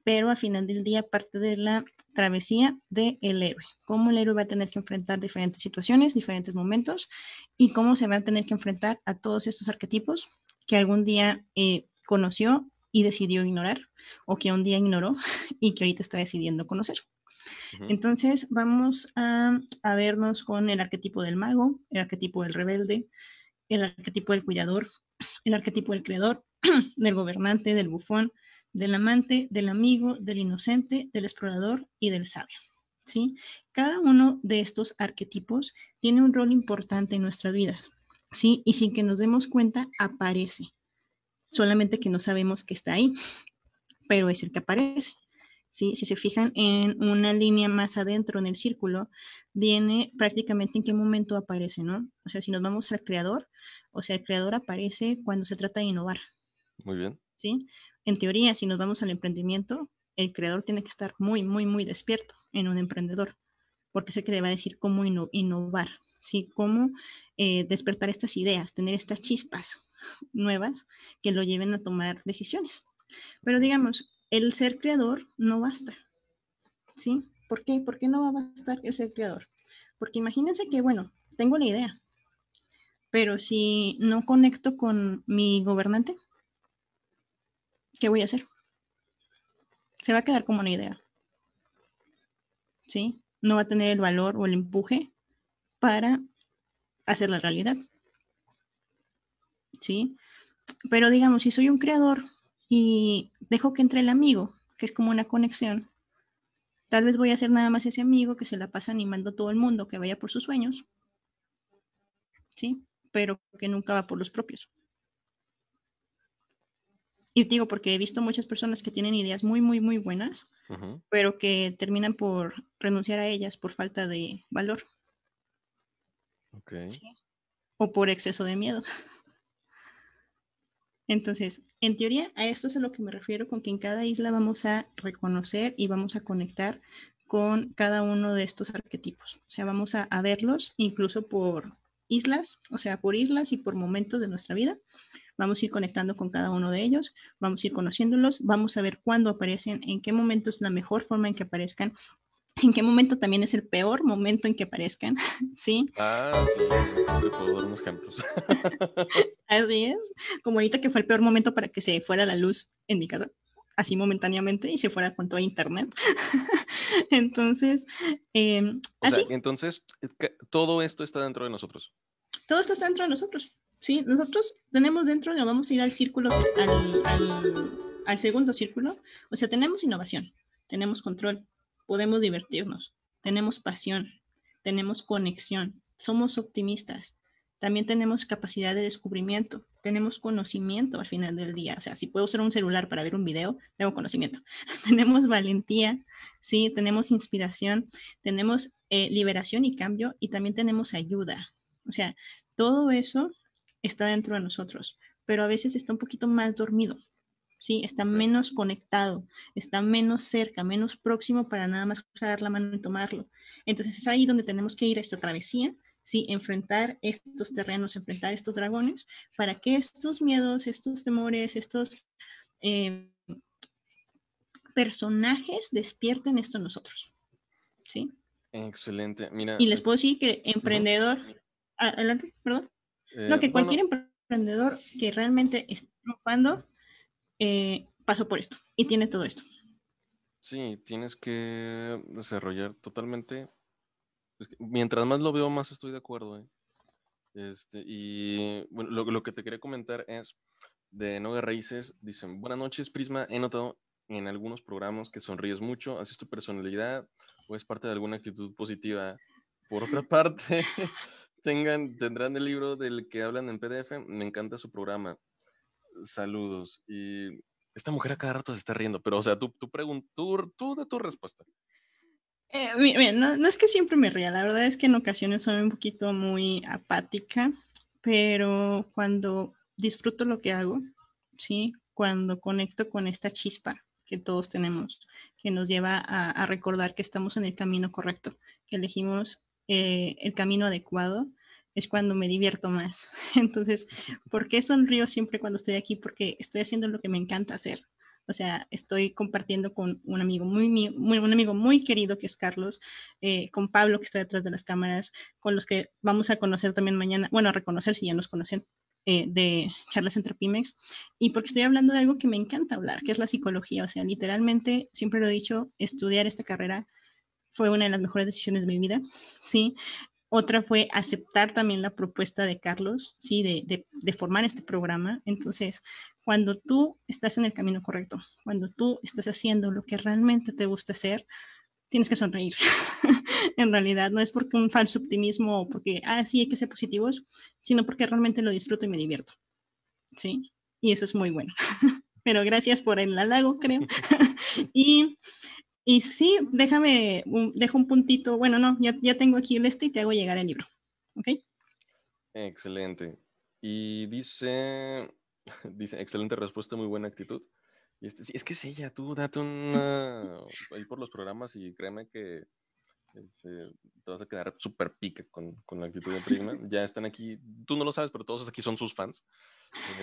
pero al final del día parte de la travesía del héroe. Cómo el héroe va a tener que enfrentar diferentes situaciones, diferentes momentos y cómo se va a tener que enfrentar a todos estos arquetipos que algún día eh, conoció y decidió ignorar o que un día ignoró y que ahorita está decidiendo conocer. Entonces vamos a, a, vernos con el arquetipo del mago, el arquetipo del rebelde, el arquetipo del cuidador, el arquetipo del creador, del gobernante, del bufón, del amante, del amigo, del inocente, del explorador y del sabio. ¿sí? Cada uno de estos arquetipos tiene un rol importante en nuestras vidas, ¿sí? y sin que nos demos cuenta aparece solamente que no sabemos que está ahí, pero es el que aparece. ¿sí? Si se fijan en una línea más adentro en el círculo, viene prácticamente en qué momento aparece, ¿no? O sea, si nos vamos al creador, o sea, el creador aparece cuando se trata de innovar.
Muy bien.
¿Sí? En teoría, si nos vamos al emprendimiento, el creador tiene que estar muy, muy, muy despierto en un emprendedor, porque es el que le va a decir cómo innovar, ¿sí? Cómo eh, despertar estas ideas, tener estas chispas nuevas que lo lleven a tomar decisiones. Pero digamos, el ser creador no basta, ¿sí? ¿Por qué? ¿Por qué no va a bastar el ser creador? Porque imagínense que, bueno, tengo la idea, pero si no conecto con mi gobernante, ¿qué voy a hacer? Se va a quedar como una idea. ¿sí? No va a tener el valor o el empuje para hacer la realidad. ¿Sí? Pero digamos, si soy un creador y dejo que entre el amigo, que es como una conexión, tal vez voy a ser nada más ese amigo que se la pasa animando a todo el mundo que vaya por sus sueños, ¿sí? Pero que nunca va por los propios. Y digo, porque he visto muchas personas que tienen ideas muy, muy, muy buenas, pero que terminan por renunciar a ellas por falta de valor. O por exceso de miedo. Entonces, en teoría, a esto es a lo que me refiero con que en cada isla vamos a reconocer y vamos a conectar con cada uno de estos arquetipos. O sea, vamos a, a verlos incluso por islas, o sea, por islas y por momentos de nuestra vida Vamos a ir conectando con cada uno de ellos, vamos a ir conociéndolos, vamos a ver cuándo aparecen, en qué momento es la mejor forma en que aparezcan, en qué momento también es el peor momento en que aparezcan, ¿sí?
Ah, sí, te puedo dar unos ejemplos.
Así es, como ahorita que fue el peor momento para que se fuera la luz en mi casa, así momentáneamente, y se fuera con todo internet. entonces, eh, así.
entonces, todo esto está dentro de nosotros.
Todo esto está dentro de nosotros. Sí, nosotros tenemos dentro, nos vamos a ir al círculo, al, segundo círculo, o sea, tenemos innovación, tenemos control, podemos divertirnos, tenemos pasión, tenemos conexión, somos optimistas, también tenemos capacidad de descubrimiento, tenemos conocimiento al final del día. O sea, si puedo usar un celular para ver un video, tengo conocimiento. tenemos valentía, sí, tenemos inspiración, tenemos eh, liberación y cambio y también tenemos ayuda. O sea, todo eso está dentro de nosotros, pero a veces está un poquito más dormido, ¿sí? Está menos conectado, está menos cerca, menos próximo para nada más dar la mano y tomarlo. Entonces es ahí donde tenemos que ir a esta travesía, ¿sí? Enfrentar estos terrenos, enfrentar estos dragones, para que estos miedos, estos temores, estos eh, personajes despierten esto en nosotros, ¿sí?
Excelente. Mira,
y les puedo decir que emprendedor, adelante, perdón no, que eh, cualquier emprendedor que realmente esté triunfando eh, pasó por esto y tiene todo esto.
Sí, tienes que desarrollar totalmente. mientras más lo veo, más estoy de acuerdo. ¿eh? Este, y bueno, lo, que te quería comentar es de Noga Raíces. Dicen: Buenas noches, Prisma. He notado en algunos programas que sonríes mucho. ¿Haces tu personalidad o es parte de alguna actitud positiva? Por otra parte, tengan, tendrán el libro del que hablan en PDF. Me encanta su programa. Saludos. Y esta mujer a cada rato se está riendo, pero o sea, tú, tú, tú, tú de tu respuesta.
Eh, no, no, es que siempre me ría, la verdad es que en ocasiones soy un poquito muy apática, pero cuando disfruto lo que hago, ¿sí? Cuando conecto con esta chispa que todos tenemos, que nos lleva a, a recordar que estamos en el camino correcto, que elegimos eh, el camino adecuado, es cuando me divierto más. Entonces, ¿por qué sonrío siempre cuando estoy aquí? Porque estoy haciendo lo que me encanta hacer. O sea, estoy compartiendo con un amigo muy, muy un amigo muy querido que es Carlos, eh, con Pablo que está detrás de las cámaras, con los que vamos a conocer también mañana, bueno, a reconocer si ya nos conocen, eh, de charlas entre Pimex, y porque estoy hablando de algo que me encanta hablar, que es la psicología. O sea, literalmente, siempre lo he dicho, estudiar esta carrera fue una de las mejores decisiones de mi vida, ¿sí? Otra fue aceptar también la propuesta de Carlos, ¿sí? De, de, formar este programa. Entonces, cuando tú estás en el camino correcto, cuando tú estás haciendo lo que realmente te gusta hacer, tienes que sonreír. en realidad, no es porque un falso optimismo o porque, ah, sí, hay que ser positivos, sino porque realmente lo disfruto y me divierto. ¿Sí? Y eso es muy bueno. Pero gracias por el halago, creo. y y sí, déjame, dejo un puntito, bueno, no, ya, ya tengo aquí el este y te hago llegar el libro. ¿Ok?
Excelente. Y dice, dice, excelente respuesta, muy buena actitud. Y este, sí, es que es ella, tú date una, ahí por los programas y créeme que este, te vas a quedar súper pica con, con, la actitud de Prisma. Ya están aquí, tú no lo sabes, pero todos aquí son sus fans.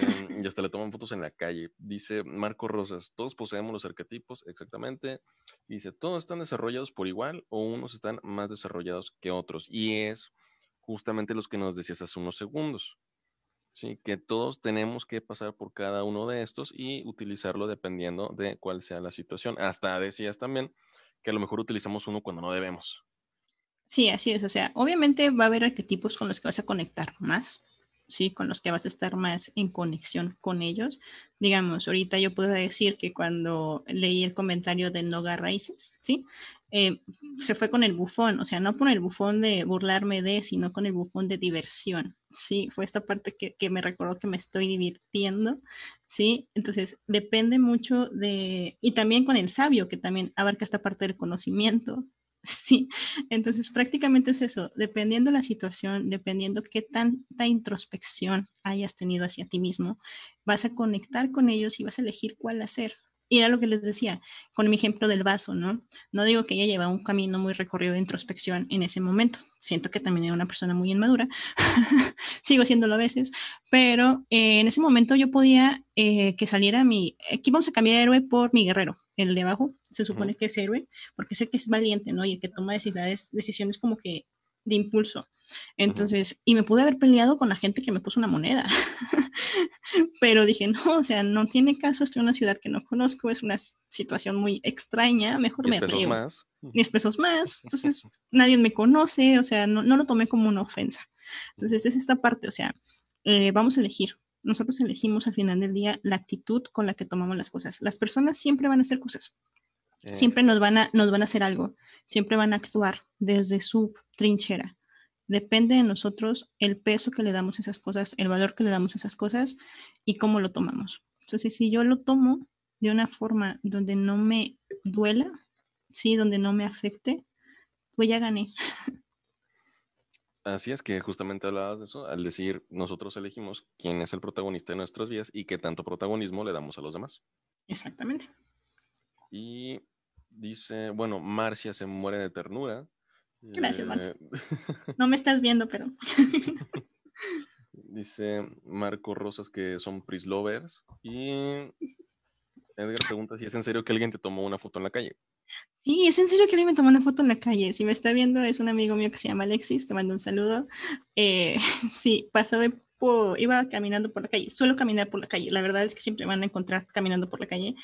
Eh, y hasta le toman fotos en la calle. Dice Marco Rosas, todos poseemos los arquetipos, exactamente. Dice, todos están desarrollados por igual o unos están más desarrollados que otros. Y es justamente los que nos decías hace unos segundos. Sí, que todos tenemos que pasar por cada uno de estos y utilizarlo dependiendo de cuál sea la situación. Hasta decías también que a lo mejor utilizamos uno cuando no debemos.
Sí, así es. O sea, obviamente va a haber arquetipos con los que vas a conectar más, ¿sí? Con los que vas a estar más en conexión con ellos. Digamos, ahorita yo puedo decir que cuando leí el comentario de Noga Raíces, ¿sí? Eh, se fue con el bufón, o sea, no con el bufón de burlarme de, sino con el bufón de diversión, ¿sí? Fue esta parte que, que me recordó que me estoy divirtiendo, ¿sí? Entonces, depende mucho de, y también con el sabio, que también abarca esta parte del conocimiento, Sí, entonces prácticamente es eso, dependiendo la situación, dependiendo qué tanta introspección hayas tenido hacia ti mismo, vas a conectar con ellos y vas a elegir cuál hacer. Y era lo que les decía con mi ejemplo del vaso, ¿no? No digo que ella lleva un camino muy recorrido de introspección en ese momento. Siento que también era una persona muy inmadura. Sigo haciéndolo a veces, pero eh, en ese momento yo podía eh, que saliera mi. Aquí vamos a cambiar héroe por mi guerrero el de abajo, se supone que es héroe, porque sé que es valiente, ¿no? Y el que toma decisiones, decisiones como que de impulso. Entonces, y me pude haber peleado con la gente que me puso una moneda. Pero dije, no, o sea, no tiene caso, estoy en una ciudad que no conozco, es una situación muy extraña, mejor me pesos más. Mis pesos más. Entonces, nadie me conoce, o sea, no, lo tomé como una ofensa. Entonces, es esta parte, o sea, eh, vamos a elegir nosotros elegimos al final del día la actitud con la que tomamos las cosas. Las personas siempre van a hacer cosas. Siempre nos van, a, nos van a hacer algo. Siempre van a actuar desde su trinchera. Depende de nosotros el peso que le damos a esas cosas, el valor que le damos a esas cosas y cómo lo tomamos. Entonces, si yo lo tomo de una forma donde no me duela, sí, donde no me afecte, pues ya gané.
Así es que justamente hablabas de eso, al decir nosotros elegimos quién es el protagonista de nuestras vidas y qué tanto protagonismo le damos a los demás.
Exactamente.
Y dice, bueno, Marcia se muere de ternura.
Gracias, Marcia. Eh, no me estás viendo, pero.
dice Marco Rosas que son prislovers. Y Edgar pregunta si es en serio que alguien te tomó una foto en la calle.
Sí, es en serio que alguien me tomó una foto en la calle. Si me está viendo, es un amigo mío que se llama Alexis, te mando un saludo. Eh, sí, pasó por, iba caminando por la calle, suelo caminar por la calle. La verdad es que siempre me van a encontrar caminando por la calle.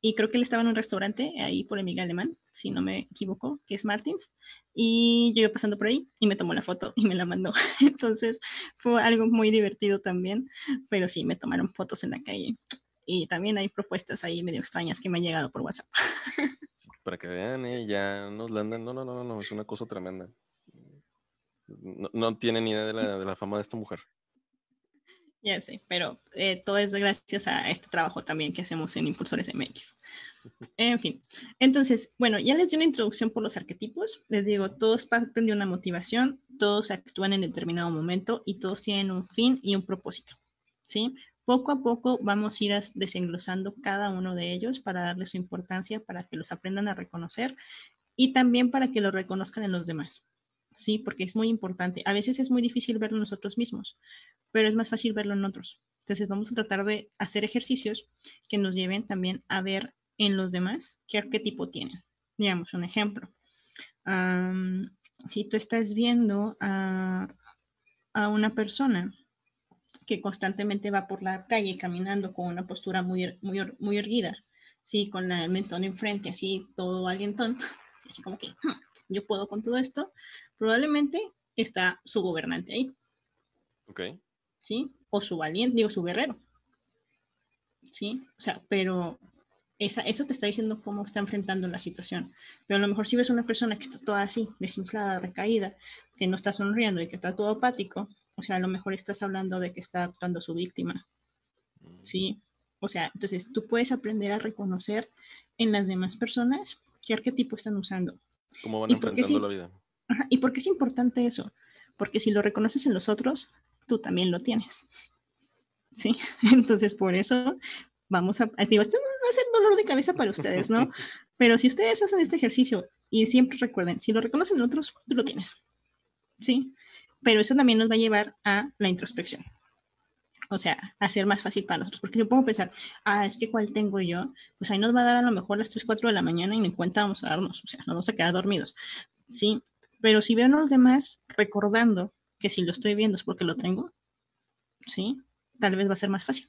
Y creo que él estaba en un restaurante ahí por el Miguel Alemán, si no me equivoco, que es Martins. Y yo iba pasando por ahí y me tomó la foto y me la mandó. Entonces fue algo muy divertido también. Pero sí, me tomaron fotos en la calle. Y también hay propuestas ahí medio extrañas que me han llegado por WhatsApp.
para que vean, ¿eh? ya nos la andan. No, no, no, no, es una cosa tremenda. No, tiene ni idea de la, fama de esta mujer.
Ya sé, pero eh, todo es gracias a este trabajo también que hacemos en Impulsores MX. En fin, entonces, bueno, ya les di una introducción por los arquetipos. Les digo, todos parten de una motivación, todos actúan en determinado momento y todos tienen un fin y un propósito. ¿Sí? Poco a poco vamos a ir desenglosando cada uno de ellos para darle su importancia, para que los aprendan a reconocer y también para que lo reconozcan en los demás. Sí, porque es muy importante. A veces es muy difícil verlo nosotros mismos, pero es más fácil verlo en otros. Entonces vamos a tratar de hacer ejercicios que nos lleven también a ver en los demás qué arquetipo tienen. Digamos, un ejemplo. si tú estás viendo a, a una persona que constantemente va por la calle caminando con una postura muy, er, muy, muy erguida, ¿sí? con el mentón enfrente, así todo alientón, así como que hmm, yo puedo con todo esto, probablemente está su gobernante ahí.
Ok.
¿Sí? O su valiente, digo, su guerrero. ¿Sí? O sea, pero esa, eso te está diciendo cómo está enfrentando la situación. Pero a lo mejor si ves una persona que está toda así, desinflada, recaída, que no está sonriendo y que está todo apático, o sea, a lo mejor estás hablando de que está actuando su víctima. ¿Sí? O sea, entonces tú puedes aprender a reconocer en las demás personas qué arquetipo están usando.
Cómo van enfrentando la vida.
¿Y por qué es importante eso? Porque si lo reconoces en los otros, tú también lo tienes. ¿Sí? Entonces, por eso vamos a... Digo, esto va a ser dolor de cabeza para ustedes, ¿no? Pero si ustedes hacen este ejercicio y siempre recuerden, si lo reconocen en otros, tú lo tienes. ¿Sí? pero eso también nos va a llevar a la introspección. O sea, a ser más fácil para nosotros. Porque yo puedo pensar, ah, es que cuál tengo yo, pues ahí nos va a dar a lo mejor las 3, 4 de la mañana y ni cuenta vamos a darnos, o sea, nos vamos a quedar dormidos. Sí, pero si veo a los demás recordando que si lo estoy viendo es porque lo tengo, sí, tal vez va a ser más fácil.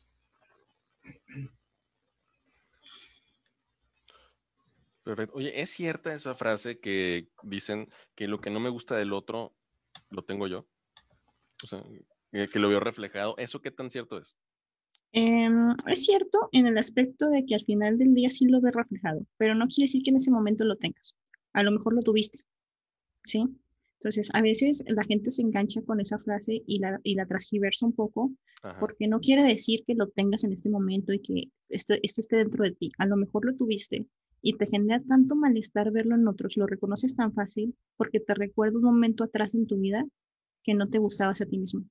Perfecto. Oye, ¿es cierta esa frase que dicen que lo que no me gusta del otro lo tengo yo? O sea, que lo veo reflejado. ¿Eso qué tan cierto es?
Em, es cierto en el aspecto de que al final del día sí lo ves reflejado, pero no quiere decir que en ese momento lo tengas. A lo mejor lo tuviste, ¿sí? Entonces, a veces la gente se engancha con esa frase y la, y la transgiversa un poco, porque no quiere decir que lo tengas en este momento y que esto, esto esté dentro de ti. A lo mejor lo tuviste y te genera tanto malestar verlo en otros, lo reconoces tan fácil porque te recuerda un momento atrás en tu vida que no te gustabas a ti mismo.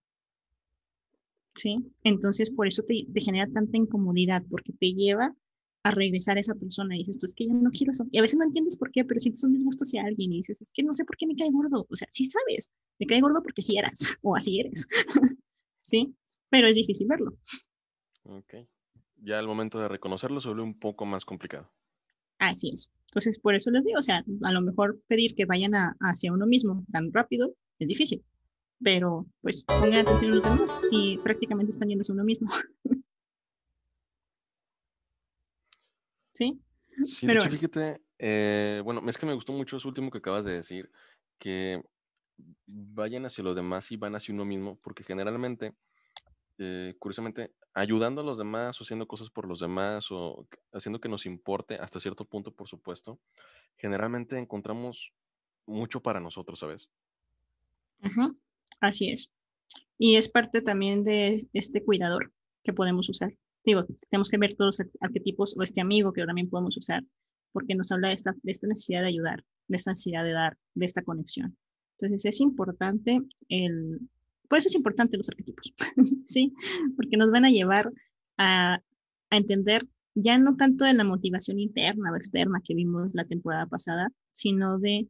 ¿Sí? Entonces, por eso te, te genera tanta incomodidad, porque te lleva a regresar a esa persona y dices, tú es que yo no quiero eso. Y a veces no entiendes por qué, pero sientes un disgusto hacia alguien y dices, es que no sé por qué me cae gordo. O sea, sí sabes, me cae gordo porque sí eras o así eres. ¿Sí? Pero es difícil verlo.
Ok. Ya al momento de reconocerlo se vuelve un poco más complicado.
Así es. Entonces, por eso les digo, o sea, a lo mejor pedir que vayan hacia uno mismo tan rápido es difícil, pero pues pongan atención a los demás y prácticamente están yendo hacia uno mismo. ¿sí?
Sí, de hecho, fíjate, eh, bueno, es que me gustó mucho eso último que acabas de decir, que vayan hacia los demás y van hacia uno mismo, porque generalmente, eh, curiosamente, ayudando a los demás o haciendo cosas por los demás o haciendo que nos importe hasta cierto punto, por supuesto, generalmente encontramos mucho para nosotros, ¿sabes?
Así es. Y es parte también de este cuidador que podemos usar digo, tenemos que ver todos los arquetipos o este amigo que también podemos usar, porque nos habla de esta, de esta necesidad de ayudar, de esta necesidad de dar, de esta conexión. Entonces es importante el, por eso es importante los arquetipos, ¿sí? Porque nos van a llevar a, a entender ya no tanto de la motivación interna o externa que vimos la temporada pasada, sino de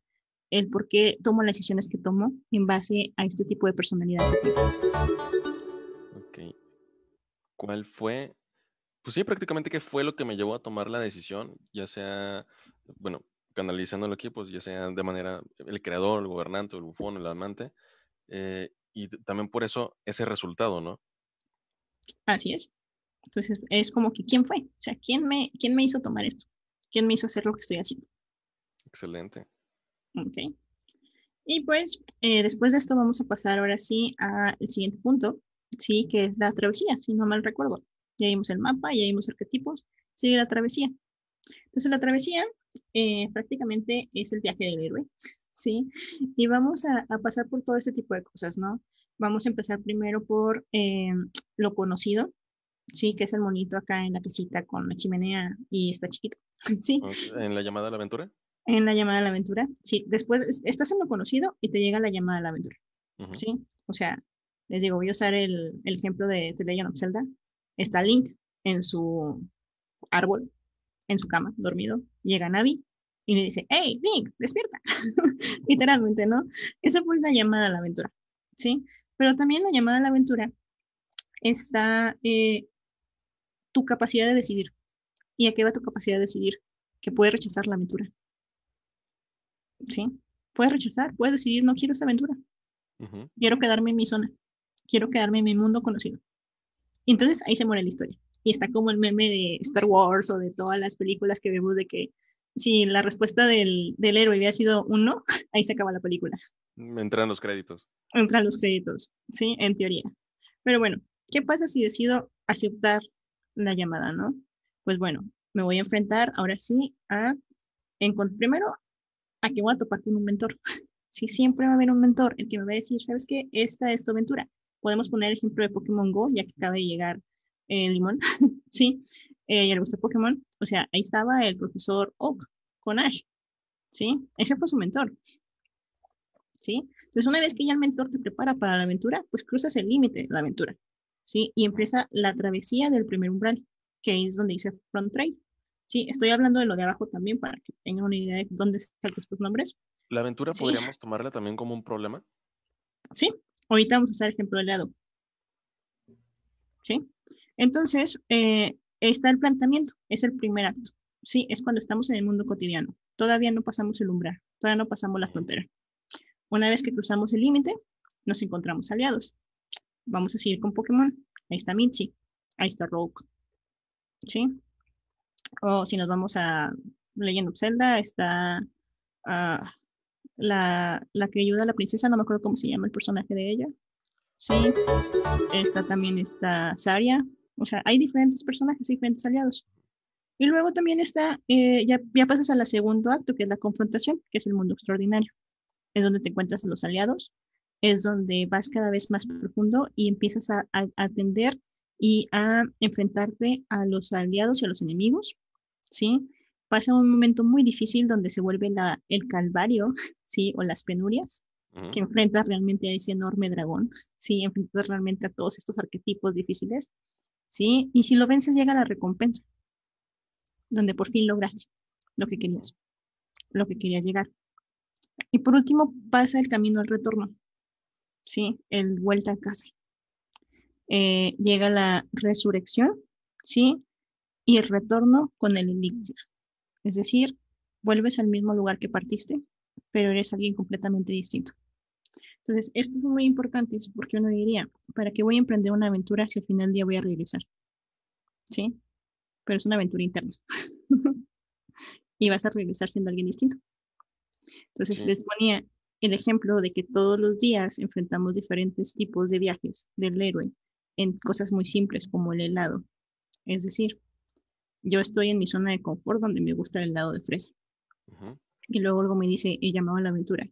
el por qué tomo las decisiones que tomo en base a este tipo de personalidad
Ok. ¿Cuál fue pues sí, prácticamente que fue lo que me llevó a tomar la decisión, ya sea, bueno, canalizándolo aquí, pues ya sea de manera el creador, el gobernante, el bufón, el amante, eh, y también por eso ese resultado, ¿no?
Así es. Entonces, es como que, ¿quién fue? O sea, ¿quién me, quién me hizo tomar esto? ¿Quién me hizo hacer lo que estoy haciendo?
Excelente.
Ok. Y pues, eh, después de esto vamos a pasar ahora sí al siguiente punto, sí, que es la travesía, si no mal recuerdo ya vimos el mapa, ya vimos arquetipos, sigue la travesía. Entonces la travesía eh, prácticamente es el viaje del héroe, ¿sí? Y vamos a, pasar por todo este tipo de cosas, ¿no? Vamos a empezar primero por eh, lo conocido, ¿sí? Que es el monito acá en la casita con la chimenea y está chiquito, ¿sí?
¿En la llamada a la aventura?
En la llamada a la aventura, sí. Después estás en lo conocido y te llega la llamada a la aventura, ¿sí? O sea, les digo, voy a usar el, el ejemplo de The Legend of Zelda, Está Link en su árbol, en su cama, dormido. Llega Navi y le dice, hey, Link, despierta. Literalmente, ¿no? Esa fue una llamada a la aventura, ¿sí? Pero también la llamada a la aventura está eh, tu capacidad de decidir. ¿Y a qué va tu capacidad de decidir? Que puedes rechazar la aventura. ¿Sí? Puedes rechazar, puedes decidir, no quiero esa aventura. Quiero quedarme en mi zona. Quiero quedarme en mi mundo conocido. Entonces ahí se muere la historia. Y está como el meme de Star Wars o de todas las películas que vemos de que si la respuesta del, del héroe había sido un no, ahí se acaba la película.
Entran los créditos.
Entran los créditos, sí, en teoría. Pero bueno, ¿qué pasa si decido aceptar la llamada, no? Pues bueno, me voy a enfrentar ahora sí a, primero, a que voy a topar con un mentor. Sí, siempre va a haber un mentor, el que me va a decir, ¿sabes qué? Esta es tu aventura. Podemos poner el ejemplo de Pokémon Go, ya que acaba de llegar el Limón, ¿sí? Eh, ya le gusta Pokémon. O sea, ahí estaba el profesor Oak con Ash, ¿sí? Ese fue su mentor, ¿sí? Entonces, una vez que ya el mentor te prepara para la aventura, pues cruzas el límite de la aventura, ¿sí? Y empieza la travesía del primer umbral, que es donde dice Front Trade. Sí, estoy hablando de lo de abajo también para que tengan una idea de dónde están estos nombres.
¿La aventura podríamos tomarla también como un problema?
Sí, Ahorita vamos a usar ejemplo de lado. ¿Sí? Entonces, eh, está el planteamiento, es el primer acto. Sí, es cuando estamos en el mundo cotidiano. Todavía no pasamos el umbral, todavía no pasamos la frontera. Una vez que cruzamos el límite, nos encontramos aliados. Vamos a seguir con Pokémon. Ahí está Michi, ahí está Rogue. ¿Sí? O si nos vamos a Legend of Zelda, está ah, la, la, que ayuda a la princesa, no me acuerdo cómo se llama el personaje de ella. Sí, está también está Saria, o sea, hay diferentes personajes, diferentes aliados. Y luego también está, eh, ya, ya pasas al segundo acto, que es la confrontación, que es el mundo extraordinario. Es donde te encuentras a los aliados, es donde vas cada vez más profundo y empiezas a atender y a enfrentarte a los aliados y a los enemigos, ¿sí? Pasa un momento muy difícil donde se vuelve la, el calvario, ¿sí? O las penurias, que enfrentas realmente a ese enorme dragón, ¿sí? Enfrentas realmente a todos estos arquetipos difíciles, ¿sí? Y si lo vences llega la recompensa, donde por fin lograste lo que querías, lo que querías llegar. Y por último pasa el camino al retorno, ¿sí? El vuelta a casa. Eh, llega la resurrección, ¿sí? Y el retorno con el elixir. Es decir, vuelves al mismo lugar que partiste, pero eres alguien completamente distinto. Entonces, esto es muy importante porque uno diría, ¿para qué voy a emprender una aventura si al final del día voy a regresar? ¿Sí? Pero es una aventura interna. y vas a regresar siendo alguien distinto. Entonces, les ponía el ejemplo de que todos los días enfrentamos diferentes tipos de viajes del héroe en cosas muy simples como el helado. Es decir, yo estoy en mi zona de confort donde me gusta el helado de fresa. Y luego algo me dice, he llamado a la aventura.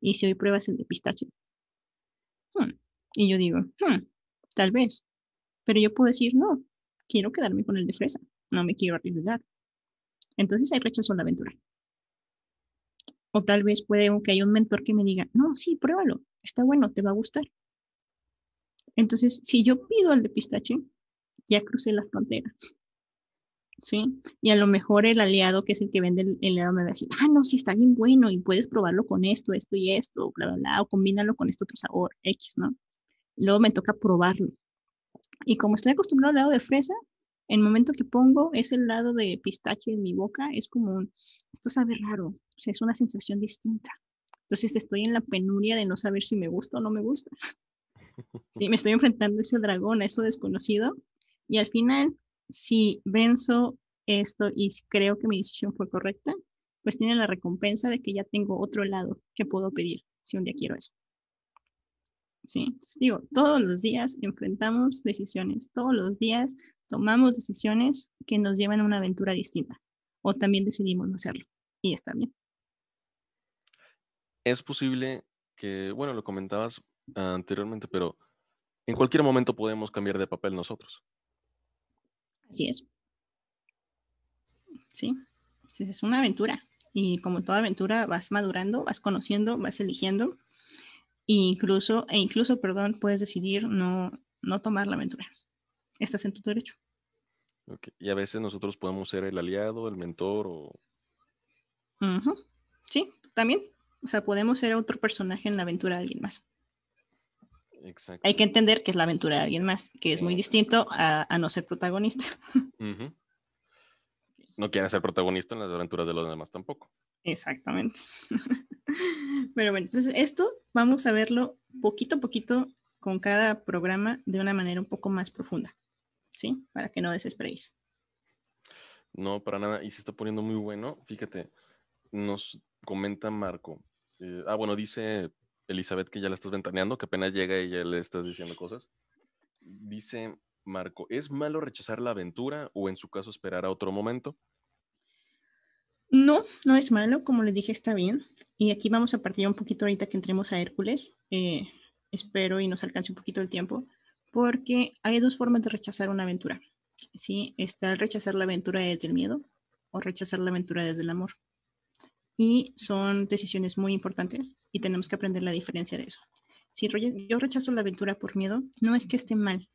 Y si hoy pruebas el de pistache. Hmm. Y yo digo, hmm, tal vez. Pero yo puedo decir, no, quiero quedarme con el de fresa. No me quiero arriesgar. Entonces hay rechazo la aventura. O tal vez puede que haya un mentor que me diga, no, sí, pruébalo, está bueno, te va a gustar. Entonces, si yo pido el de pistache, ya crucé la frontera. ¿Sí? Y a lo mejor el aliado, que es el que vende el, helado, me va a decir, ah, no, sí está bien bueno y puedes probarlo con esto, esto y esto, bla, bla, bla, o combínalo con este otro sabor, X, ¿no? Luego me toca probarlo. Y como estoy acostumbrado al helado de fresa, el momento que pongo ese helado de pistache en mi boca, es como, esto sabe raro, o sea, es una sensación distinta. Entonces estoy en la penuria de no saber si me gusta o no me gusta. me estoy enfrentando a ese dragón, a eso desconocido. Y al final, si venzo esto y creo que mi decisión fue correcta, pues tiene la recompensa de que ya tengo otro lado que puedo pedir si un día quiero eso. Sí, digo, todos los días enfrentamos decisiones, todos los días tomamos decisiones que nos llevan a una aventura distinta o también decidimos no hacerlo y está bien.
Es posible que, bueno, lo comentabas, anteriormente, pero en cualquier momento podemos cambiar de papel nosotros.
Así es. Sí, es una aventura. Y como toda aventura, vas madurando, vas conociendo, vas eligiendo. E incluso, e incluso, perdón, puedes decidir no, no tomar la aventura. Estás en tu derecho.
Y a veces nosotros podemos ser el aliado, el mentor o...
Sí, también. O sea, podemos ser otro personaje en la aventura de alguien más. Hay que entender que es la aventura de alguien más, que es muy distinto a, no ser protagonista.
No quiere ser protagonista en las aventuras de los demás tampoco.
Exactamente. Pero bueno, entonces esto vamos a verlo poquito a poquito con cada programa de una manera un poco más profunda, ¿sí? Para que no desesperéis.
No, para nada. Y se está poniendo muy bueno. Fíjate, nos comenta Marco. Eh, ah, bueno, dice Elizabeth que ya la estás ventaneando, que apenas llega y ya le estás diciendo cosas. Dice Marco, ¿es malo rechazar la aventura o en su caso esperar a otro momento?
No, no es malo, como les dije, está bien. Y aquí vamos a partir un poquito ahorita que entremos a Hércules. Eh, espero y nos alcance un poquito el tiempo, porque hay dos formas de rechazar una aventura. ¿sí? Está el rechazar la aventura desde el miedo o rechazar la aventura desde el amor y son decisiones muy importantes y tenemos que aprender la diferencia de eso. Si yo rechazo la aventura por miedo, no es que esté mal,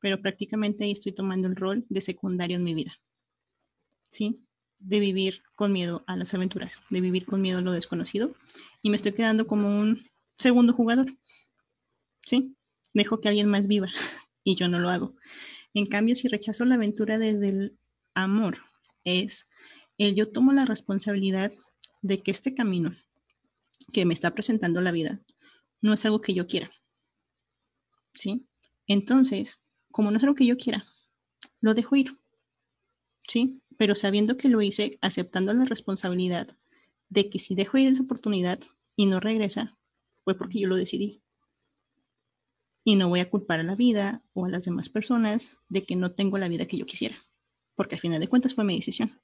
pero prácticamente estoy tomando el rol de secundario en mi vida. ¿Sí? De vivir con miedo a las aventuras, de vivir con miedo a lo desconocido y me estoy quedando como un segundo jugador. ¿Sí? Dejo que alguien más viva y yo no lo hago. En cambio, si rechazo la aventura desde el amor, es el yo tomo la responsabilidad de que este camino que me está presentando la vida no es algo que yo quiera. ¿Sí? Entonces, como no es algo que yo quiera, lo dejo ir. ¿Sí? pero sabiendo que lo hice, aceptando la responsabilidad de que si dejo ir esa oportunidad y no regresa, fue porque yo lo decidí. Y no voy a culpar a la vida o a las demás personas de que no tengo la vida que yo quisiera, porque al final de cuentas fue mi decisión.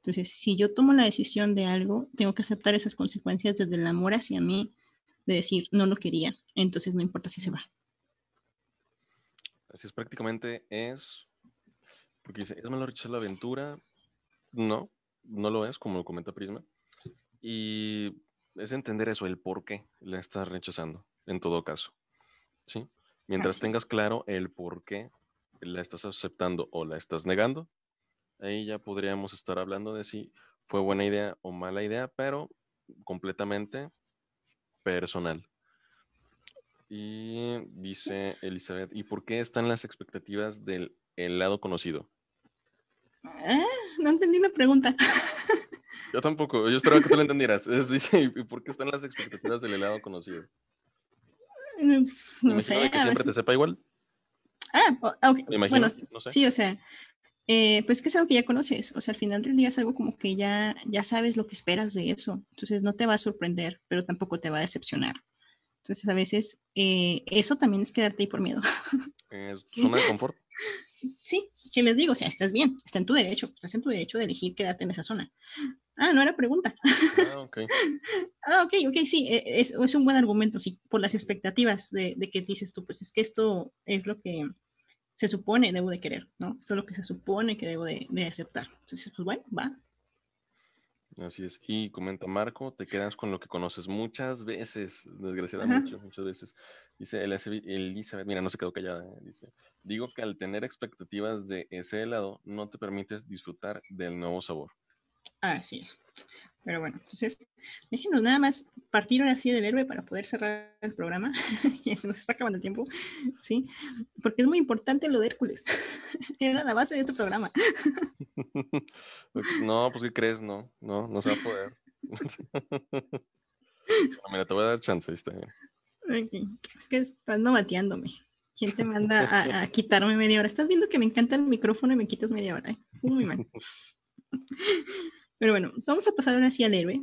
Entonces, si yo tomo la decisión de algo, tengo que aceptar esas consecuencias desde el amor hacia mí, de decir, no lo quería, entonces no importa si se va.
Así es, prácticamente es, porque dice, ¿es malo rechazar la aventura? No, no lo es, como lo comenta Prisma. Y es entender eso, el por qué la estás rechazando, en todo caso. ¿Sí? Mientras tengas claro el por qué la estás aceptando o la estás negando, ahí ya podríamos estar hablando de si fue buena idea o mala idea, pero completamente personal. Y dice Elizabeth, ¿y por qué están las expectativas del helado conocido?
Ah, no entendí la pregunta.
Yo tampoco, yo esperaba que tú lo entendieras. dice, ¿y por qué están las expectativas del helado conocido?
No, no sé.
Que siempre te sepa igual.
Ah, ok. bueno, sí, o sea, eh, pues que es algo que ya conoces, o sea, al final del día es algo como que ya, ya sabes lo que esperas de eso, entonces no te va a sorprender, pero tampoco te va a decepcionar. Entonces a veces eh, eso también es quedarte ahí por miedo.
¿Es zona de confort?
Sí, que les digo, o sea, estás bien, está en tu derecho, estás en tu derecho de elegir quedarte en esa zona. Ah, no era pregunta.
Ah, ok.
ah, ok, ok, sí, e, es, es, un buen argumento, sí, por las expectativas de, de que dices tú, pues es que esto es lo que se supone debo de querer, ¿no? Eso es lo que se supone que debo de, aceptar. Entonces, pues bueno, va.
Así es. Y comenta Marco, te quedas con lo que conoces muchas veces, desgraciadamente, muchas, veces. Dice Elizabeth, mira, no se quedó callada. ¿eh? Dice, digo que al tener expectativas de ese helado, no te permites disfrutar del nuevo sabor.
Así es. Pero bueno, entonces, déjenos nada más partir ahora sí del héroe para poder cerrar el programa. y se nos está acabando el tiempo, ¿sí? Porque es muy importante lo de Hércules. Era la base de este programa.
no, pues ¿qué crees? No, no, no se va a poder. mira, te voy a dar chance, está
Es que estás novateándome. ¿Quién te manda a, a, quitarme media hora? Estás viendo que me encanta el micrófono y me quitas media hora. ¿eh? Muy mal. Pero bueno, vamos a pasar ahora hacia el héroe.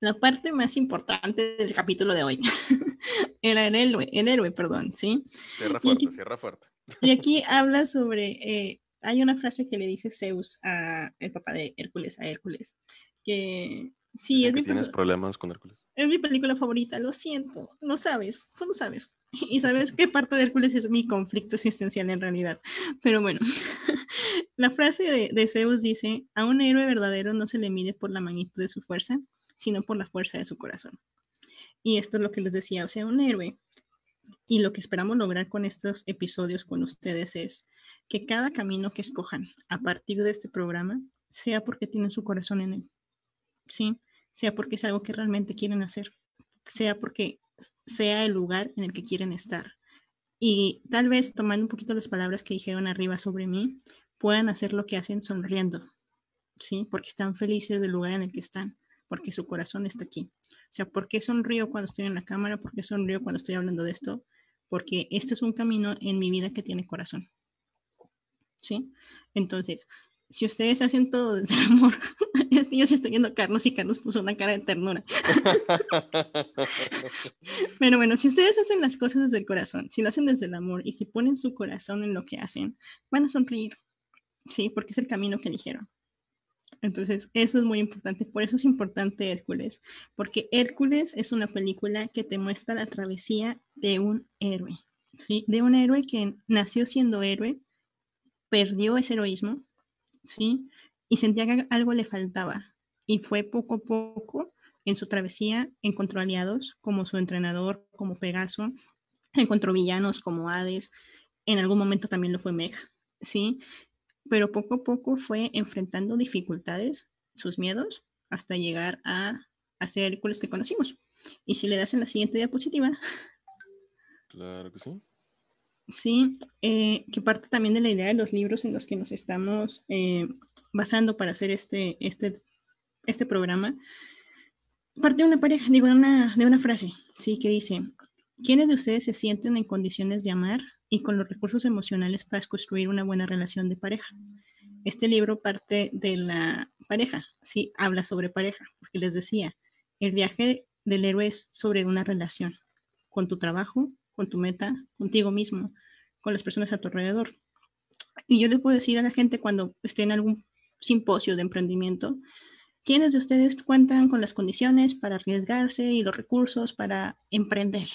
La parte más importante del capítulo de hoy era el héroe, el héroe, perdón, ¿sí?
Cierra fuerte, cierra fuerte.
Y aquí habla sobre, eh, hay una frase que le dice Zeus a el papá de Hércules, a Hércules, que sí, es
mi tienes problemas con Hércules.
Es mi película favorita, lo siento, no sabes, tú lo sabes. Y sabes qué parte de Hércules es mi conflicto existencial en realidad. Pero bueno, la frase de, de, Zeus dice, a un héroe verdadero no se le mide por la magnitud de su fuerza, sino por la fuerza de su corazón. Y esto es lo que les decía, o sea, un héroe. Y lo que esperamos lograr con estos episodios con ustedes es que cada camino que escojan a partir de este programa sea porque tienen su corazón en él. ¿Sí? sea porque es algo que realmente quieren hacer, sea porque sea el lugar en el que quieren estar. Y tal vez tomando un poquito las palabras que dijeron arriba sobre mí, puedan hacer lo que hacen sonriendo, ¿sí? Porque están felices del lugar en el que están, porque su corazón está aquí. O sea, ¿por qué sonrío cuando estoy en la cámara? ¿Por qué sonrío cuando estoy hablando de esto? Porque este es un camino en mi vida que tiene corazón. ¿Sí? Entonces, si ustedes hacen todo desde el amor, yo sí estoy viendo a Carlos y Carlos puso una cara de ternura. Pero bueno, si ustedes hacen las cosas desde el corazón, si lo hacen desde el amor y si ponen su corazón en lo que hacen, van a sonreír, ¿sí? Porque es el camino que eligieron. Entonces, eso es muy importante. Por eso es importante Hércules, porque Hércules es una película que te muestra la travesía de un héroe, ¿sí? De un héroe que nació siendo héroe, perdió ese heroísmo, ¿sí? Y sentía que algo le faltaba. Y fue poco a poco en su travesía, encontró aliados como su entrenador, como Pegaso, encontró villanos como Hades, en algún momento también lo fue Meg, ¿sí? Pero poco a poco fue enfrentando dificultades, sus miedos, hasta llegar a, ser Hércules que conocimos. Y si le das en la siguiente diapositiva.
Claro que sí.
Sí, eh, que parte también de la idea de los libros en los que nos estamos eh, basando para hacer este, este, este programa. Parte de una pareja, digo, una, de una frase, sí, que dice, ¿quiénes de ustedes se sienten en condiciones de amar y con los recursos emocionales para construir una buena relación de pareja. Este libro parte de la pareja, sí, habla sobre pareja, porque les decía, el viaje del héroe es sobre una relación con tu trabajo, con tu meta, contigo mismo, con las personas a tu alrededor. Y yo le puedo decir a la gente cuando esté en algún simposio de emprendimiento, ¿quiénes de ustedes cuentan con las condiciones para arriesgarse y los recursos para emprender?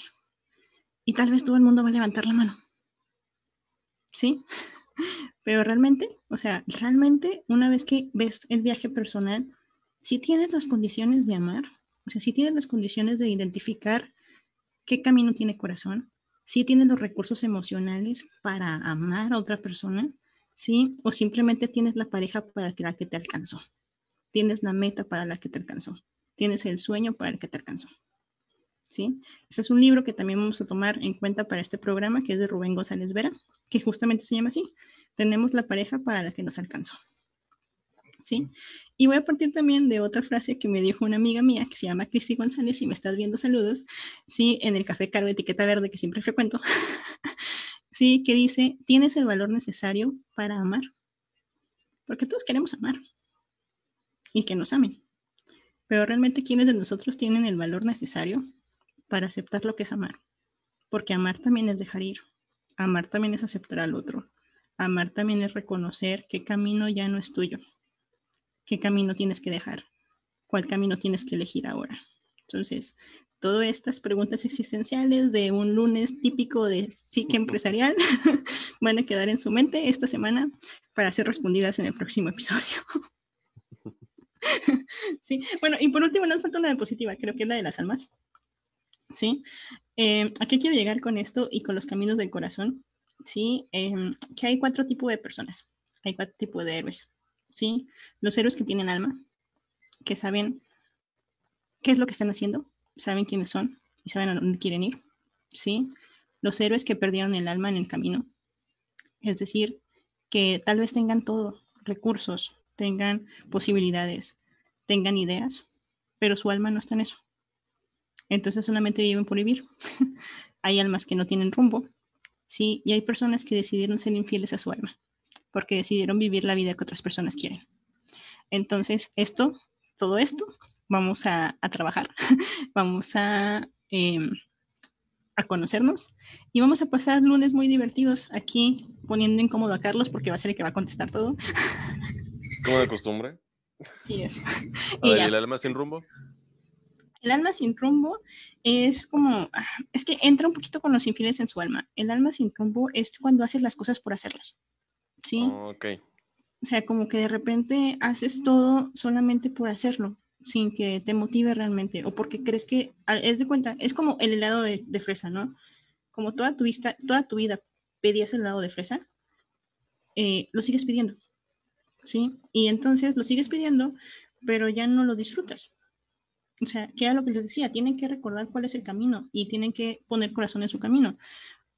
Y tal vez todo el mundo va a levantar la mano. ¿Sí? Pero realmente, o sea, realmente una vez que ves el viaje personal, si tienes las condiciones de amar, o sea, si tienes las condiciones de identificar qué camino tiene corazón, si tienes los recursos emocionales para amar a otra persona, ¿sí? O simplemente tienes la pareja para la que te alcanzó. Tienes la meta para la que te alcanzó. Tienes el sueño para el que te alcanzó. ¿Sí? Este es un libro que también vamos a tomar en cuenta para este programa, que es de Rubén González Vera, que justamente se llama así. Tenemos la pareja para la que nos alcanzó. ¿Sí? Y voy a partir también de otra frase que me dijo una amiga mía que se llama Cristi González, y me estás viendo saludos, ¿sí? En el café caro de etiqueta verde que siempre frecuento. ¿sí? Que dice, tienes el valor necesario para amar. Porque todos queremos amar y que nos amen. Pero realmente, ¿quiénes de nosotros tienen el valor necesario para aceptar lo que es amar? Porque amar también es dejar ir. Amar también es aceptar al otro. Amar también es reconocer qué camino ya no es tuyo. ¿Qué camino tienes que dejar? ¿Cuál camino tienes que elegir ahora? Entonces, todas estas preguntas existenciales de un lunes típico de psique empresarial van a quedar en su mente esta semana para ser respondidas en el próximo episodio. sí, bueno, y por último nos falta una diapositiva, creo que es la de las almas. Sí, eh, ¿a qué quiero llegar con esto y con los caminos del corazón? Sí, em, que hay cuatro tipos de personas, hay cuatro tipos de héroes. Sí, los héroes que tienen alma, que saben qué es lo que están haciendo, saben quiénes son y saben a dónde quieren ir, ¿sí? Los héroes que perdieron el alma en el camino, es decir, que tal vez tengan todo, recursos, tengan posibilidades, tengan ideas, pero su alma no está en eso. Entonces solamente viven por vivir. hay almas que no tienen rumbo, ¿sí? Y hay personas que decidieron ser infieles a su alma, porque decidieron vivir la vida que otras personas quieren. Entonces, esto, todo esto, vamos a, trabajar, vamos a, em, a conocernos y vamos a pasar lunes muy divertidos aquí poniendo incómodo a Carlos porque va a ser el que va a contestar todo.
Como de costumbre.
Sí es.
¿Y el alma sin rumbo?
El alma sin rumbo es como, ah, es que entra un poquito con los infieles en su alma. El alma sin rumbo es cuando haces las cosas por hacerlas. ¿Sí?
Ok.
O sea, como que de repente haces todo solamente por hacerlo sin que te motive realmente o porque crees que es de cuenta, es como el helado de, fresa, ¿no? Como toda tu, vista, toda tu vida pedías el helado de fresa, eh, lo sigues pidiendo, ¿sí? Y entonces lo sigues pidiendo, pero ya no lo disfrutas. O sea, que era lo que les decía, tienen que recordar cuál es el camino y tienen que poner corazón en su camino,